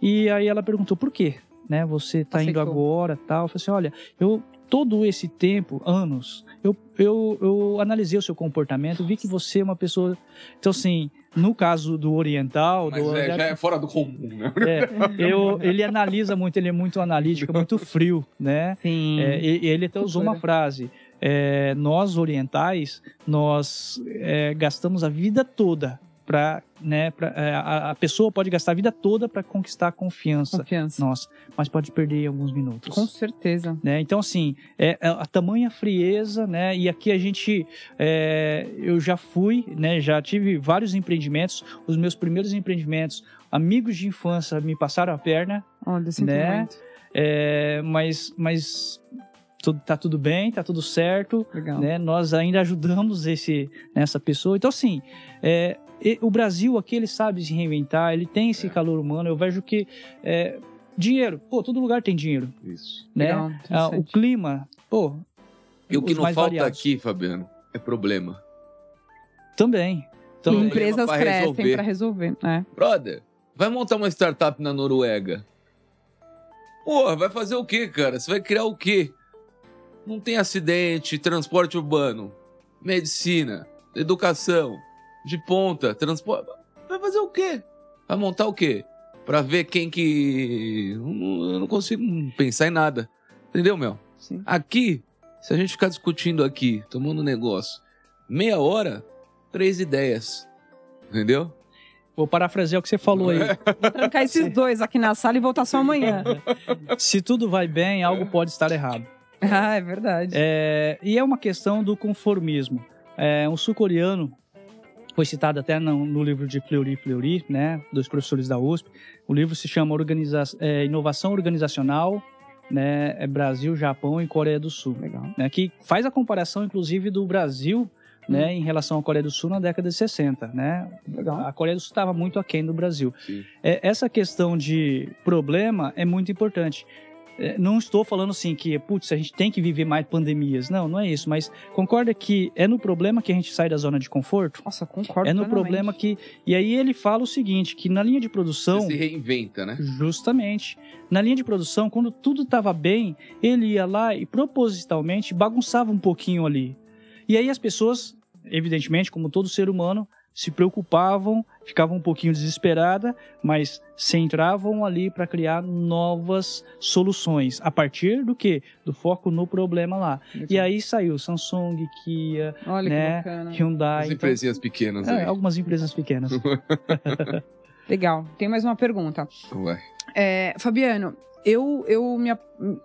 E aí ela perguntou, por quê? Né, você tá indo Aceitou. agora, tal. Eu falei assim, olha, eu todo esse tempo, anos, eu, eu, eu analisei o seu comportamento, vi que você é uma pessoa. Então, assim, no caso do oriental. Mas do, é, já é fora do comum, né? é, eu, ele analisa muito, ele é muito analítico, muito frio, né? Sim. É, e- ele até usou uma frase. é, nós orientais, nós é, gastamos a vida toda para, né, pra, é, a, a pessoa pode gastar a vida toda para conquistar a confiança Confiança. nossa, mas pode perder alguns minutos. Com certeza. né? Então, assim, é, é a tamanha frieza, né? E aqui a gente, é, eu já fui, né? Já tive vários empreendimentos. Os meus primeiros empreendimentos, amigos de infância me passaram a perna, Olha, sinto Né? muito. é, mas, mas tudo, tá tudo bem, tá tudo certo, Legal. né? Nós ainda ajudamos esse, essa pessoa. Então, assim, é, e- o Brasil aqui ele sabe se reinventar, ele tem esse calor humano. Eu vejo que é, dinheiro, pô, todo lugar tem dinheiro, Isso. né? Legal, Ah, o clima, pô. E o que não falta variados. aqui, Fabiano, é problema. Também. E empresas pra crescem resolver. para resolver. É. Brother, vai montar uma startup na Noruega. Porra, vai fazer o quê, cara? Você vai criar o quê? Não tem acidente, transporte urbano, medicina, educação, de ponta, transporte. Vai fazer o quê? Vai montar o quê? Pra ver quem que. Eu não- consigo pensar em nada. Entendeu, meu? Sim. Aqui, se a gente ficar discutindo aqui, tomando negócio, meia hora, três ideias. Entendeu? Vou parafrasear o que você falou aí. Vou trancar esses dois aqui na sala e voltar só amanhã. Se tudo vai bem, algo pode estar errado. ah, é verdade. É, e é uma questão do conformismo. É, um sul-coreano foi citado até no, no livro de Fleury Fleury, né, dos professores da USP. O livro se chama Organiza é, Inovação Organizacional, né, é Brasil, Japão e Coreia do Sul. Legal. né, que faz a comparação, inclusive, do Brasil né, Hum. em relação à Coreia do Sul na década de 60. Né? Legal. A Coreia do Sul estava muito aquém do Brasil. É, essa questão de problema é muito importante. É, não estou falando assim que, putz, a gente tem que viver mais pandemias. Não, não é isso. Mas concorda que é no problema que a gente sai da zona de conforto? Nossa, concordo É no plenamente. problema que. E aí ele fala o seguinte: que na linha de produção. Você se reinventa, né? Justamente. Na linha de produção, quando tudo estava bem, ele ia lá e propositalmente bagunçava um pouquinho ali. E aí as pessoas, evidentemente, como todo ser humano, se preocupavam, ficavam um pouquinho desesperadas, mas centravam ali para criar novas soluções. A partir do que? Do foco no problema lá. E aí saiu Samsung, Kia, Olha né. Hyundai. As então- empresinhas pequenas é, aí. algumas empresas pequenas. Legal. Tem mais uma pergunta. Vai. É, Fabiano, eu, eu me,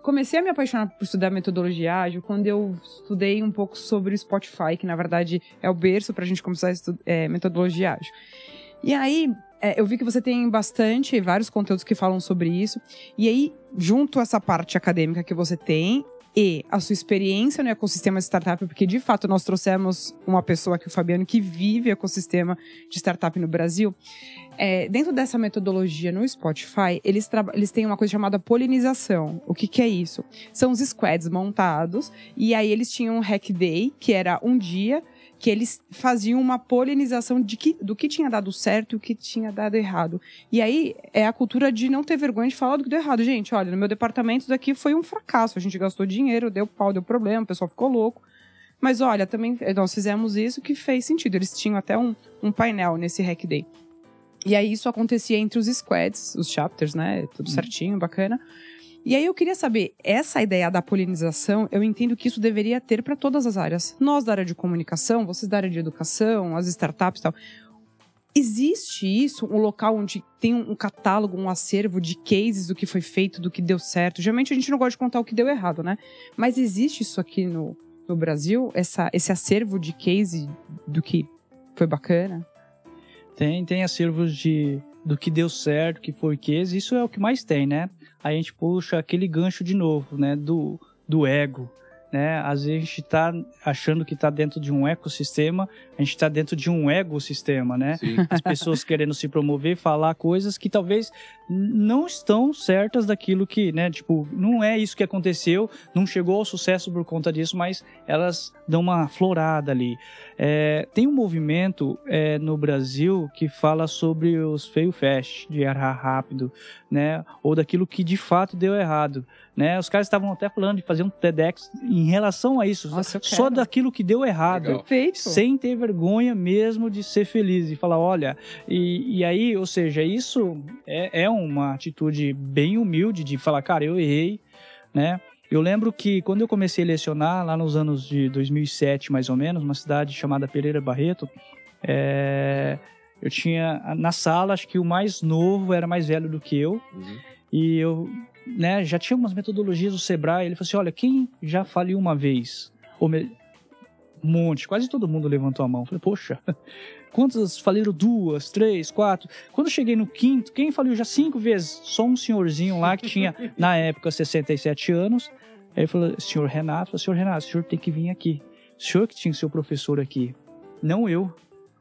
comecei a me apaixonar por estudar metodologia ágil quando eu estudei um pouco sobre o Spotify, que na verdade é o berço para a gente começar a estudar metodologia ágil. E aí, é, eu vi que você tem bastante, vários conteúdos que falam sobre isso. E aí, junto a essa parte acadêmica que você tem e a sua experiência no ecossistema de startup, porque de fato nós trouxemos uma pessoa aqui, o Fabiano, que vive ecossistema de startup no Brasil. É, dentro dessa metodologia no Spotify, eles, eles têm uma coisa chamada polinização. O que, que é isso? São os squads montados, e aí eles tinham um hack day, que era um dia que eles faziam uma polinização de que, do que tinha dado certo e o que tinha dado errado. E aí é a cultura de não ter vergonha de falar do que deu errado. Gente, olha, no meu departamento isso daqui foi um fracasso. A gente gastou dinheiro, deu pau, deu problema, o pessoal ficou louco. Mas olha, também eh, nós fizemos isso que fez sentido. Eles tinham até um, um painel nesse hack day. E aí isso acontecia entre os squads, os chapters, né? Tudo certinho, bacana. E aí eu queria saber, essa ideia da polinização, eu entendo que isso deveria ter para todas as áreas. Nós da área de comunicação, vocês da área de educação, as startups e tal. Existe isso, um local onde tem um catálogo, um acervo de cases do que foi feito, do que deu certo. Geralmente a gente não gosta de contar o que deu errado, né? Mas existe isso aqui no, no Brasil, essa, esse acervo de case do que foi bacana? Tem, tem acervos de do que deu certo, que foi case, isso é o que mais tem, né? Aí a gente puxa aquele gancho de novo, né? Do, do ego, né? Às vezes a gente tá achando que tá dentro de um ecossistema, a gente tá dentro de um ecossistema, né? Sim. As pessoas querendo se promover, falar coisas que talvez não estão certas daquilo que, né? Tipo, não é isso que aconteceu, não chegou ao sucesso por conta disso, mas elas dão uma florada ali. É, tem um movimento é, no Brasil que fala sobre os fail fast, de errar rápido, né? Ou daquilo que de fato deu errado. Né? Os caras estavam até falando de fazer um TEDx em relação a isso, Nossa, só daquilo que deu errado. Sem ter vergonha mesmo de ser feliz e falar, olha, e, e aí, ou seja, isso é, é uma atitude bem humilde de falar, cara, eu errei, né? Eu lembro que quando eu comecei a lecionar, lá nos anos de 2007, mais ou menos, uma cidade chamada Pereira Barreto, é, eu tinha na sala, acho que o mais novo era mais velho do que eu, Uhum. e eu né, já tinha umas metodologias do Sebrae. Ele falou assim: olha, quem já faliu uma vez? Ou me... Um monte, quase todo mundo levantou a mão. Eu falei, poxa, quantas faliram? Duas, três, quatro. Quando eu cheguei no quinto, quem faliu já cinco vezes? Só um senhorzinho lá que tinha, na época, 67 anos. Aí ele falou, senhor Renato, falei, senhor Renato, o senhor tem que vir aqui. O senhor que tinha que ser o professor aqui, não eu.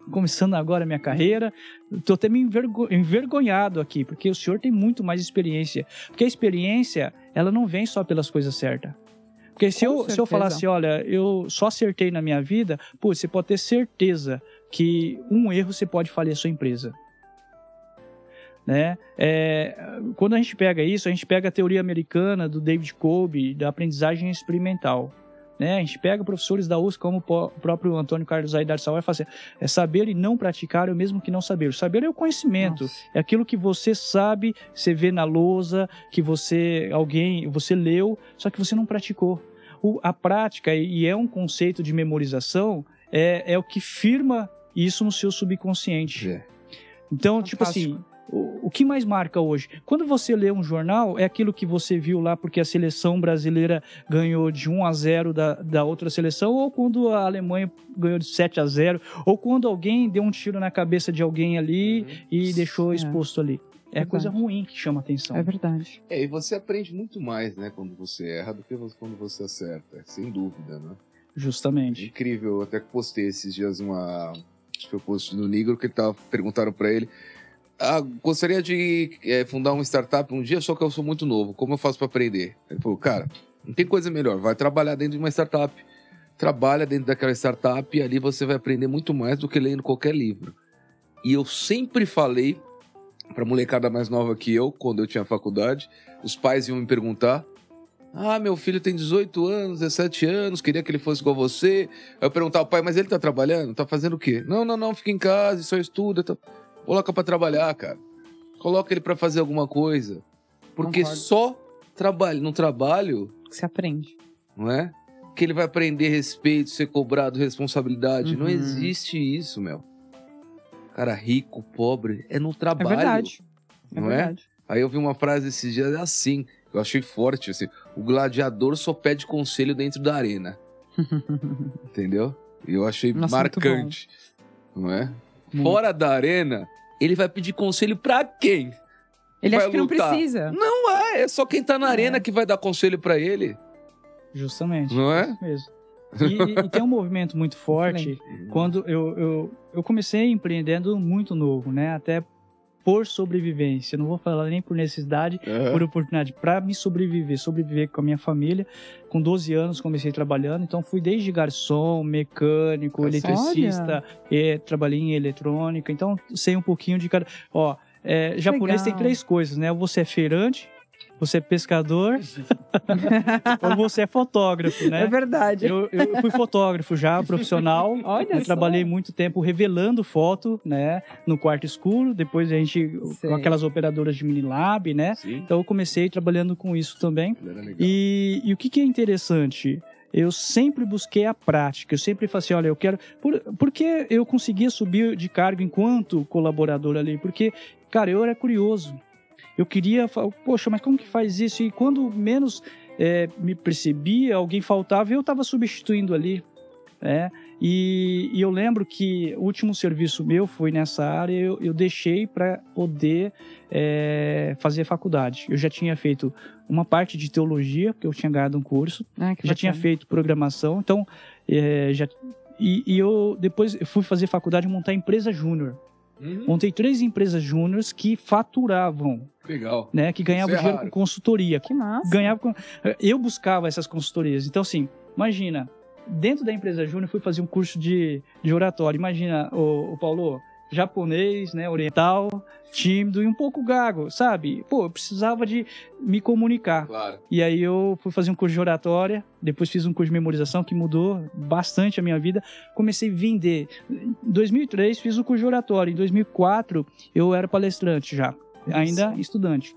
Começando agora a minha carreira, estou até me envergo- envergonhado aqui, porque o senhor tem muito mais experiência. Porque a experiência, ela não vem só pelas coisas certas. Porque se Com eu, se eu falasse, olha, eu só acertei na minha vida, pô, você pode ter certeza que um erro você pode falir a sua empresa. Né? É, quando a gente pega isso, a gente pega a teoria americana do David Kolbe, da aprendizagem experimental. Né? A gente pega professores da USP, como o próprio Antônio Carlos Aidar Sal, vai fazer é saber e não praticar é o mesmo que não saber. O saber é o conhecimento, Nossa. é aquilo que você sabe, você vê na lousa, que você alguém, você leu, só que você não praticou. O- a prática e é um conceito de memorização é, é o que firma isso no seu subconsciente. É. Então, tipo Fantástico. assim, o, o que mais marca hoje? Quando você lê um jornal, é aquilo que você viu lá porque a seleção brasileira ganhou de 1 a 0 da, da outra seleção, ou quando a Alemanha ganhou de 7 a 0, ou quando alguém deu um tiro na cabeça de alguém ali e deixou É. exposto ali. É Verdade. coisa ruim que chama atenção. É verdade. É, e você aprende muito mais, né, quando você erra do que você- quando você acerta, sem dúvida, né? Justamente. Incrível, eu até postei esses dias uma. Acho que eu no Negro que ele tava, perguntaram pra ele. Ah, gostaria de é, fundar uma startup um dia, só que eu sou muito novo. Como eu faço pra aprender? Ele falou, cara, não tem coisa melhor. Vai trabalhar dentro de uma startup. Trabalha dentro daquela startup e ali você vai aprender muito mais do que lendo qualquer livro. E eu sempre falei pra molecada mais nova que eu, quando eu tinha faculdade, os pais iam me perguntar: Ah, meu filho tem 18 anos, 17 anos, queria que ele fosse igual você. Eu perguntava, pai, mas ele tá trabalhando? Tá fazendo o quê? Não, não, não, fica em casa, só estuda. Tá... Coloca pra trabalhar, cara. Coloca ele pra fazer alguma coisa. Porque Concordo. só trabalho, no trabalho, Você aprende. não é? Que ele vai aprender respeito, ser cobrado, responsabilidade. Não Uhum. existe isso, meu. Cara, rico, pobre, é no É trabalho. verdade. É não é? verdade. Aí eu vi uma frase esses dias assim, eu achei forte, assim, o gladiador só pede conselho dentro da arena, entendeu? E eu achei Nossa, marcante, não é? Fora da arena, ele vai pedir conselho pra quem? Ele Vai acha que não lutar. precisa. Não é, é só quem tá na arena que vai dar conselho pra ele, Justamente. não é? Mesmo. E, e- e tem um movimento muito forte. Quando eu, eu, eu comecei empreendendo muito novo, né? Até por sobrevivência. Não vou falar nem por necessidade, Aham. por oportunidade, para me sobreviver, sobreviver com a minha família. Com 12 anos comecei trabalhando, então fui desde garçom, mecânico, Olha. eletricista, e, trabalhei em eletrônica, então sei um pouquinho de cada. Ó, é, japonês tem Legal. três coisas, né? Ou Você é feirante, você é pescador, ou você é fotógrafo, né? É verdade. Eu, eu fui fotógrafo já, profissional. Olha eu só. trabalhei muito tempo revelando foto, né? No quarto escuro. Depois a gente, Sei. com aquelas operadoras de Minilab, né? Sim, Então eu comecei trabalhando com isso também. E, e o que, que é interessante? Eu sempre busquei a prática. Eu sempre falei assim, olha, eu quero... Por, porque eu conseguia subir de cargo enquanto colaborador ali? Porque, cara, eu era curioso. Eu queria... Poxa, mas como que faz isso? E quando menos é, me percebia, alguém faltava, eu estava substituindo ali. né? E, e eu lembro que o último serviço meu foi nessa área, eu, eu deixei para poder é, fazer faculdade. Eu já tinha feito uma parte de teologia, porque eu tinha ganhado um curso, Ah, já tinha feito programação, então é, já e, e eu depois eu fui fazer faculdade e montar empresa júnior. Hum, Montei três empresas júniores que faturavam, legal. né, que ganhavam é dinheiro raro. com consultoria. Que massa. Ganhava com... Eu buscava essas consultorias. Então, assim, imagina, dentro da empresa júnior, eu fui fazer um curso de, de oratório. Imagina, o, Paulo, japonês, né, oriental, tímido e um pouco gago, sabe? Pô, eu precisava de me comunicar. Claro. E aí eu fui fazer um curso de oratória, depois fiz um curso de memorização que mudou bastante a minha vida. Comecei a vender. Em 2003 fiz o curso de oratória, em 2004 eu era palestrante já, ainda estudante.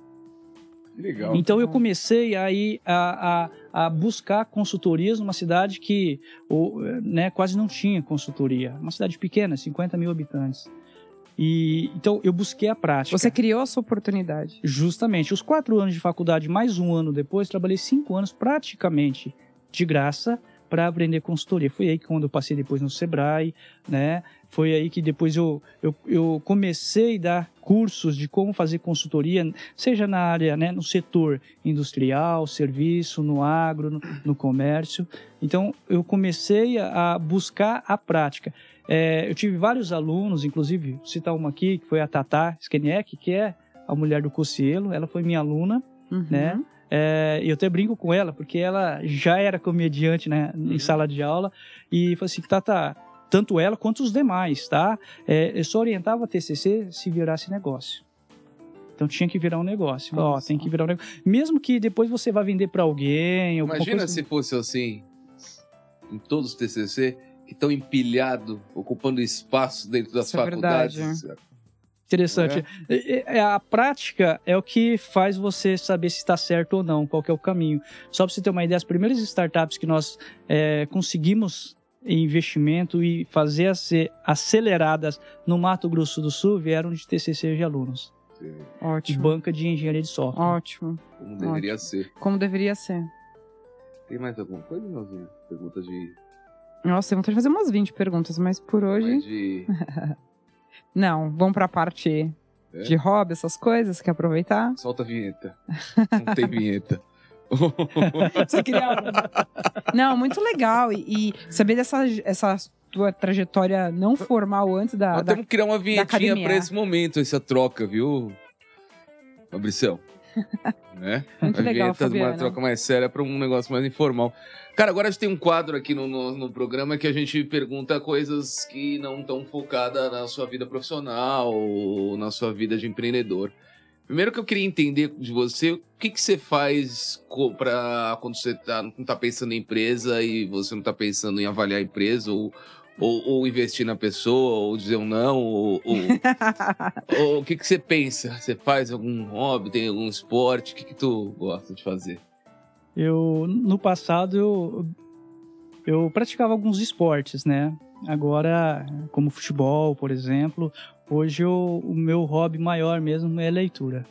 Legal. Então eu comecei aí a, a, a buscar consultorias numa cidade que o, né, quase não tinha consultoria. Uma cidade pequena, 50 mil habitantes. E então eu busquei a prática. Você criou a sua oportunidade. Justamente. Os quatro anos de faculdade, mais um ano depois, trabalhei cinco anos praticamente de graça para aprender consultoria. Foi aí que quando eu passei depois no Sebrae, né? Foi aí que depois eu, eu, eu comecei a dar cursos de como fazer consultoria, seja na área, né, no setor industrial, serviço, no agro, no, no comércio. Então, eu comecei a buscar a prática. É, eu tive vários alunos, inclusive, vou citar uma aqui, que foi a Tatá Skeniek, que é a mulher do Cocielo. Ela foi minha aluna, Uhum. né? É, eu até brinco com ela, porque ela já era comediante né, em sala de aula, e falou assim, Tata, tanto ela quanto os demais, tá? É, eu só orientava a TCC se virasse negócio. Então tinha que virar um negócio. Ó, tem que virar um negócio. Mesmo que depois você vá vender para alguém, Imagina coisa... se fosse assim, em todos os TCC, que estão empilhados, ocupando espaço dentro das Isso é faculdades. verdade. Interessante. É, é, A prática é o que faz você saber se está certo ou não, qual que é o caminho. Só para você ter uma ideia, as primeiras startups que nós é, conseguimos investimento e fazer a ser aceleradas no Mato Grosso do Sul vieram de TCC de alunos, de Ótimo. banca de engenharia de software. Ótimo. Como deveria ser. Como deveria ser. Tem mais alguma coisa, Melzinho? Pergunta de. Nossa, eu vontade de fazer umas 20 perguntas, mas por hoje. de... Não, vamos pra parte É? de hobby, essas coisas, quer aproveitar? Solta a vinheta. Não tem vinheta. Você queria. Não, muito legal. E, e saber dessa essa tua trajetória não formal antes da. Nós da- temos que criar uma vinhetinha pra esse momento, essa troca, viu, Fabricião? Né? Muito a legal, vinheta de uma Fabiana. troca mais séria pra um negócio mais informal. Cara, agora a gente tem um quadro aqui no, no, no programa que a gente pergunta coisas que não estão focadas na sua vida profissional ou na sua vida de empreendedor. Primeiro que eu queria entender de você, o que, que você faz pra quando você tá, não tá pensando em empresa e você não tá pensando em avaliar a empresa ou, ou, ou investir na pessoa, ou dizer um não, ou, ou- ou o que, que você pensa? Você faz algum hobby, tem algum esporte? O que, que tu gosta de fazer? Eu, no passado, eu, eu praticava alguns esportes, né? Agora, como futebol, por exemplo, hoje eu- o meu hobby maior mesmo é leitura.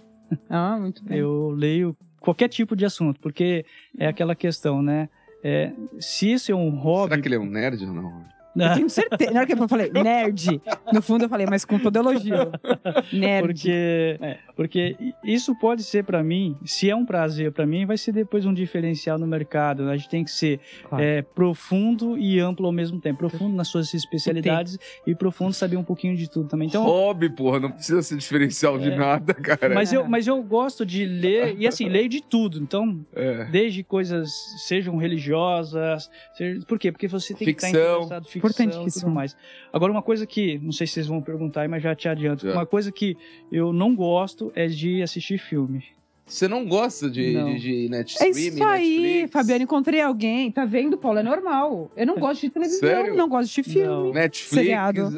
ah, muito bem. Eu leio qualquer tipo de assunto, porque é aquela questão, né? É, se isso é um hobby. Será que ele é um nerd ou não? Eu tenho certeza. Na hora que eu falei nerd, no fundo eu falei, mas com todo elogio. Nerd. Porque, é, porque isso pode ser pra mim, se é um prazer pra mim, vai ser depois um diferencial no mercado. A gente tem que ser Claro. é, profundo e amplo ao mesmo tempo. Profundo nas suas especialidades e, profundo saber um pouquinho de tudo também. Então, Hobby, porra, não precisa ser diferencial de É. nada, cara. mas eu, mas eu gosto de ler, e assim, leio de tudo. Então, É. desde coisas sejam religiosas, seja, por quê? Porque você tem que estar Ficção. interessado ficção e Importantíssimo. tudo mais. Agora, uma coisa que, não sei se vocês vão perguntar, aí, mas já te adianto, Já. uma coisa que eu não gosto é de assistir filme. Você não gosta de, Não. de, de net É isso aí, Netflix? Fabiana. Encontrei alguém. Tá vendo, Paulo? É normal. Eu não gosto de televisão, Sério? não gosto de filme. Não. Netflix,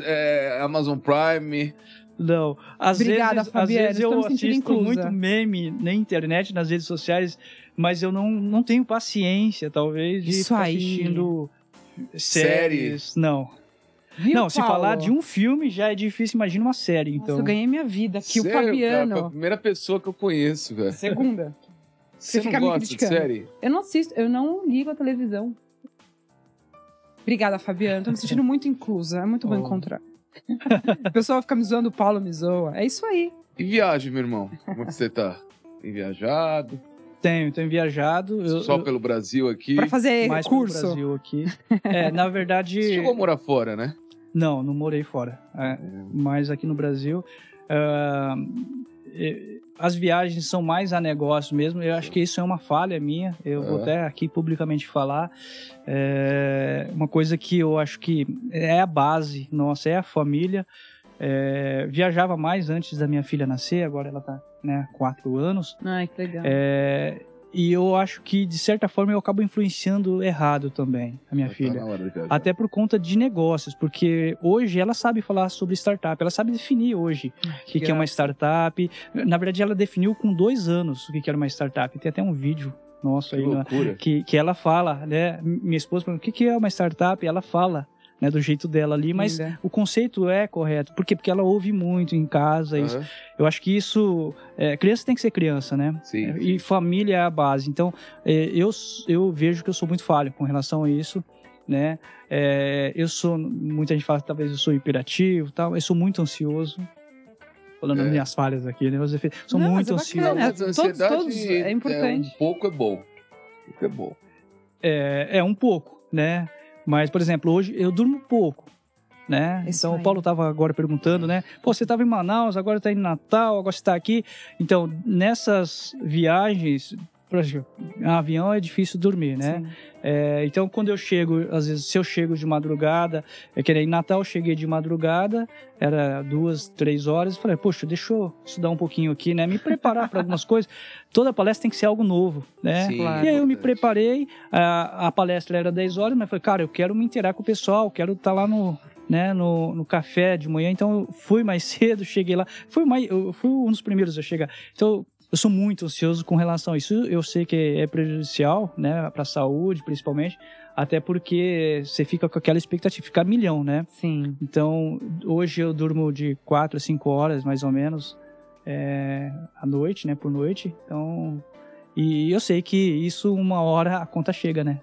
é, Amazon Prime. Não. Às Obrigada, vezes, às Fabiana, vezes eu estou me sentindo assisto inclusa. muito meme na internet, nas redes sociais, mas eu não, não tenho paciência, talvez, de Isso ficar aí. assistindo Série. séries. Não. Viu, não, se falar de um filme já é difícil, imagina uma série, Nossa, então. eu ganhei minha vida aqui, Sério, o cara, foi a Fabiano. primeira pessoa que eu conheço, velho. Segunda. Você fica não me gosta de criticando. série? Eu não assisto, eu não ligo a televisão. Obrigada, Fabiana. Tô me sentindo muito inclusa. É muito bom Oh. encontrar. o pessoal fica me zoando, o Paulo me zoa. É isso aí. E viagem, meu irmão? Como é que você tá? Tem viajado? Tenho, tenho viajado. Eu, Só eu- pelo Brasil aqui? Pra fazer mais pelo curso. Brasil aqui. É, na verdade. Você chegou a morar fora, né? Não, não morei fora. É, mas aqui no Brasil. eh, as viagens são mais a negócio mesmo. Eu acho que isso é uma falha minha. Eu vou É. até aqui publicamente falar. É uma coisa que eu acho que é a base nossa, é a família. É, viajava mais antes da minha filha nascer, agora ela tá, né, quatro anos. Ai, que legal. É, e eu acho que, de certa forma, eu acabo influenciando errado também a minha tá filha. hora. Até por conta de negócios, porque hoje ela sabe falar sobre startup, ela sabe definir hoje o que, que é uma startup. Na verdade, ela definiu com dois anos o que, que era uma startup. Tem até um vídeo nosso Que aí na- loucura. que, que ela fala, né? Minha esposa pergunta, o que, que é uma startup? Ela fala, né, do jeito dela ali, mas Linda. o conceito é correto. Por quê? Porque ela ouve muito em casa. isso. Aham. Eu acho que isso. é, criança tem que ser criança, né? Sim, É, sim. E família é a base. Então, é, eu, eu vejo que eu sou muito falho com relação a isso, né? É, eu sou, muita gente fala que talvez eu sou hiperativo, tal. Eu sou muito ansioso. Falando É. minhas falhas aqui, né? Sou Não, muito mas é bacana. ansioso. Não, mas a todos- ansiedade todos é importante. um pouco é bom. Um pouco é bom. É, é um pouco, né? Mas, por exemplo, hoje eu durmo pouco, né? Isso então, aí. o Paulo estava agora perguntando, né? Pô, você estava em Manaus, agora está em Natal, agora você está aqui. Então, nessas viagens, por exemplo, em avião é difícil dormir, né? É, então, quando eu chego, às vezes, se eu chego de madrugada, é que nem em Natal eu cheguei de madrugada, era duas, três horas, falei, poxa, deixa eu estudar um pouquinho aqui, né? Me preparar para algumas coisas. Toda palestra tem que ser algo novo, né? Sim, claro. E aí eu me preparei, a, a palestra era 10 horas, mas falei, cara, eu quero me inteirar com o pessoal, quero estar lá no, né, no, no café de manhã, então eu fui mais cedo, cheguei lá, fui, mais, eu fui um dos primeiros a chegar. Então, eu sou muito ansioso com relação a isso. Eu sei que é prejudicial, né, para a saúde, principalmente, até porque você fica com aquela expectativa, fica milhão, né? Sim. Então, hoje eu durmo de 4 a 5 horas, mais ou menos, é, à noite, né, por noite. Então, e eu sei que isso, uma hora, a conta chega, né?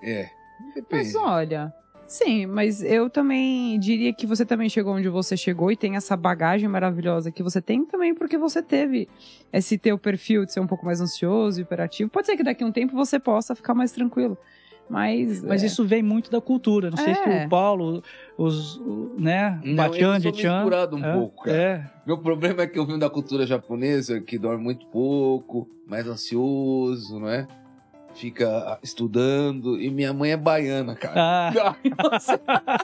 É. Depende. Mas olha, sim, mas eu também diria que você também chegou onde você chegou e tem essa bagagem maravilhosa que você tem também porque você teve esse teu perfil de ser um pouco mais ansioso, hiperativo. Pode ser que daqui a um tempo você possa ficar mais tranquilo. Mas, Mas é, isso vem muito da cultura. Não sei se É. o Paulo, os, o- né, Não, eu sou Jechan... misturado um é, pouco, cara. É, Meu problema é que eu vim da cultura japonesa, que dorme muito pouco, mais ansioso, não é? Fica estudando. E minha mãe é baiana, cara. ah,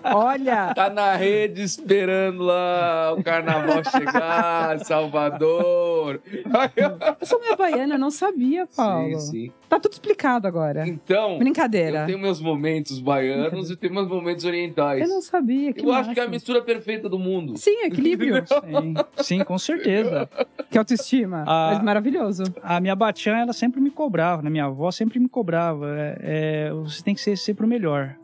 olha, Tá na rede esperando lá o carnaval chegar, Salvador. eu sou meio baiana, eu não sabia, Paulo. Sim, sim. Tá tudo explicado agora. Então, Brincadeira. eu tenho meus momentos baianos e tenho meus momentos orientais. Eu não sabia. Que Eu acho que é a mistura perfeita do mundo. Sim, equilíbrio. sim, sim, com certeza. que autoestima. Ah. Mas maravilhoso. A minha Bachan, ela sempre me cobrava, né? Minha avó sempre me cobrava. É, é, você tem que ser sempre o melhor,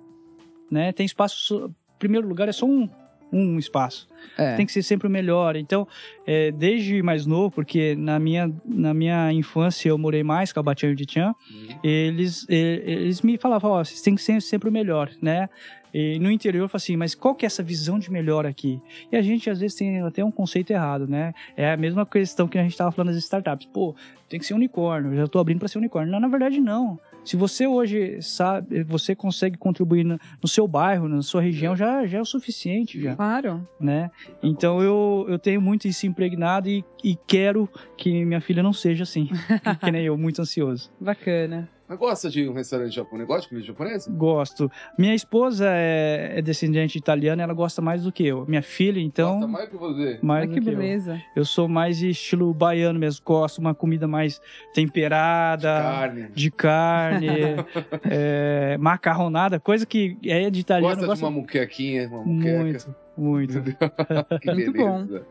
né? Tem espaço... Primeiro lugar é só um, um espaço. É. tem que ser sempre o melhor. Então, é, desde mais novo, porque na minha, na minha infância eu morei mais com a Batian e o Dichan, Hum. eles, eles me falavam, ó, vocês têm que ser sempre o melhor, né? E no interior eu falo assim, mas qual que é essa visão de melhor aqui? E a gente às vezes tem até um conceito errado, né? É a mesma questão que a gente estava falando das startups. Pô, tem que ser unicórnio, eu já estou abrindo para ser unicórnio. Não, na verdade não. Se você hoje sabe, você consegue contribuir no, no seu bairro, na sua região, já, já é o suficiente, já Claro. né? Então eu, eu tenho muito isso impregnado e, e quero que minha filha não seja assim, que nem eu, muito ansioso. Bacana. Mas gosta de um restaurante japonês? Gosta de comida japonesa? Gosto. Minha esposa é, é descendente italiana, ela gosta mais do que eu. Minha filha, então, Gosta mais que você. mais Ai, que que eu. beleza. Eu sou mais estilo baiano mesmo, gosto uma comida mais temperada. Carne. De carne, é, macarronada, coisa que é de italiano. Gosta eu de uma muquequinha, uma muqueca. muito, muito. que Muito beleza.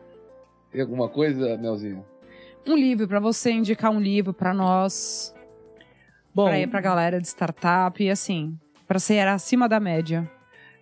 Tem alguma coisa, Melzinho? Um livro, pra você indicar um livro pra nós, Bom, pra ir pra galera de startup, e assim, pra ser acima da média.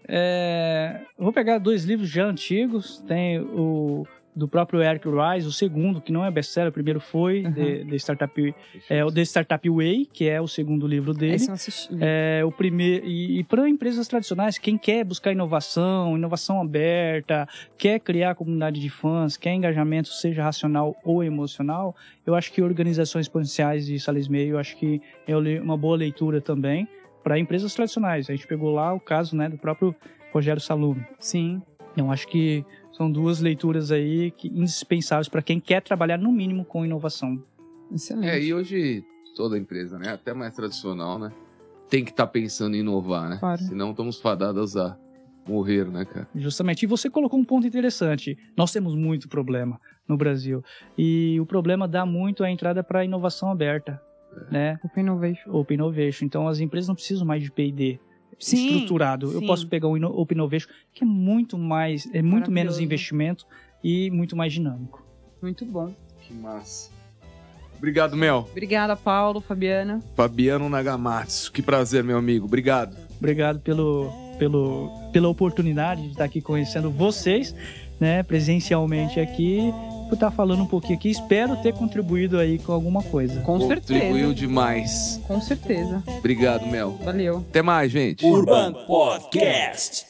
É, vou pegar dois livros já antigos. Tem o do próprio Eric Rice, o segundo, que não é best-seller, o primeiro foi, Uhum. de, de Startup, é, o The Startup Way, que é o segundo livro dele. Esse eu assisti. É, o primeiro e, e para empresas tradicionais, quem quer buscar inovação, inovação aberta, quer criar comunidade de fãs, quer engajamento, seja racional ou emocional, eu acho que organizações potenciais de Sales Meio, eu acho que é uma boa leitura também para empresas tradicionais. A gente pegou lá o caso, né, do próprio Rogério Salume. Sim. Então acho que são duas leituras aí que indispensáveis para quem quer trabalhar no mínimo com inovação. Excelente. É, e hoje toda empresa, né? Até mais tradicional, né? Tem que estar pensando em inovar, né? Claro. Senão estamos fadados a morrer, né, cara? Justamente. E você colocou um ponto interessante. Nós temos muito problema no Brasil. E o problema dá muito a entrada para a inovação aberta. Né? Open Innovation. Open Innovation. Então as empresas não precisam mais de P&D Sim, estruturado. Eu sim. posso pegar o Open Innovation, que é muito mais, é muito menos investimento e muito mais dinâmico. Muito bom. Que massa. Obrigado, Mel. Obrigada, Paulo, Fabiana. Fabiano Nagamatsu. Que prazer, meu amigo. Obrigado. Obrigado pelo, pelo, pela oportunidade de estar aqui conhecendo vocês, né, presencialmente aqui, por estar falando um pouquinho aqui. Espero ter contribuído aí com alguma coisa. Com Contribuiu certeza. demais. Com certeza. Obrigado, Mel. Valeu. Até mais, gente. Urban Podcast.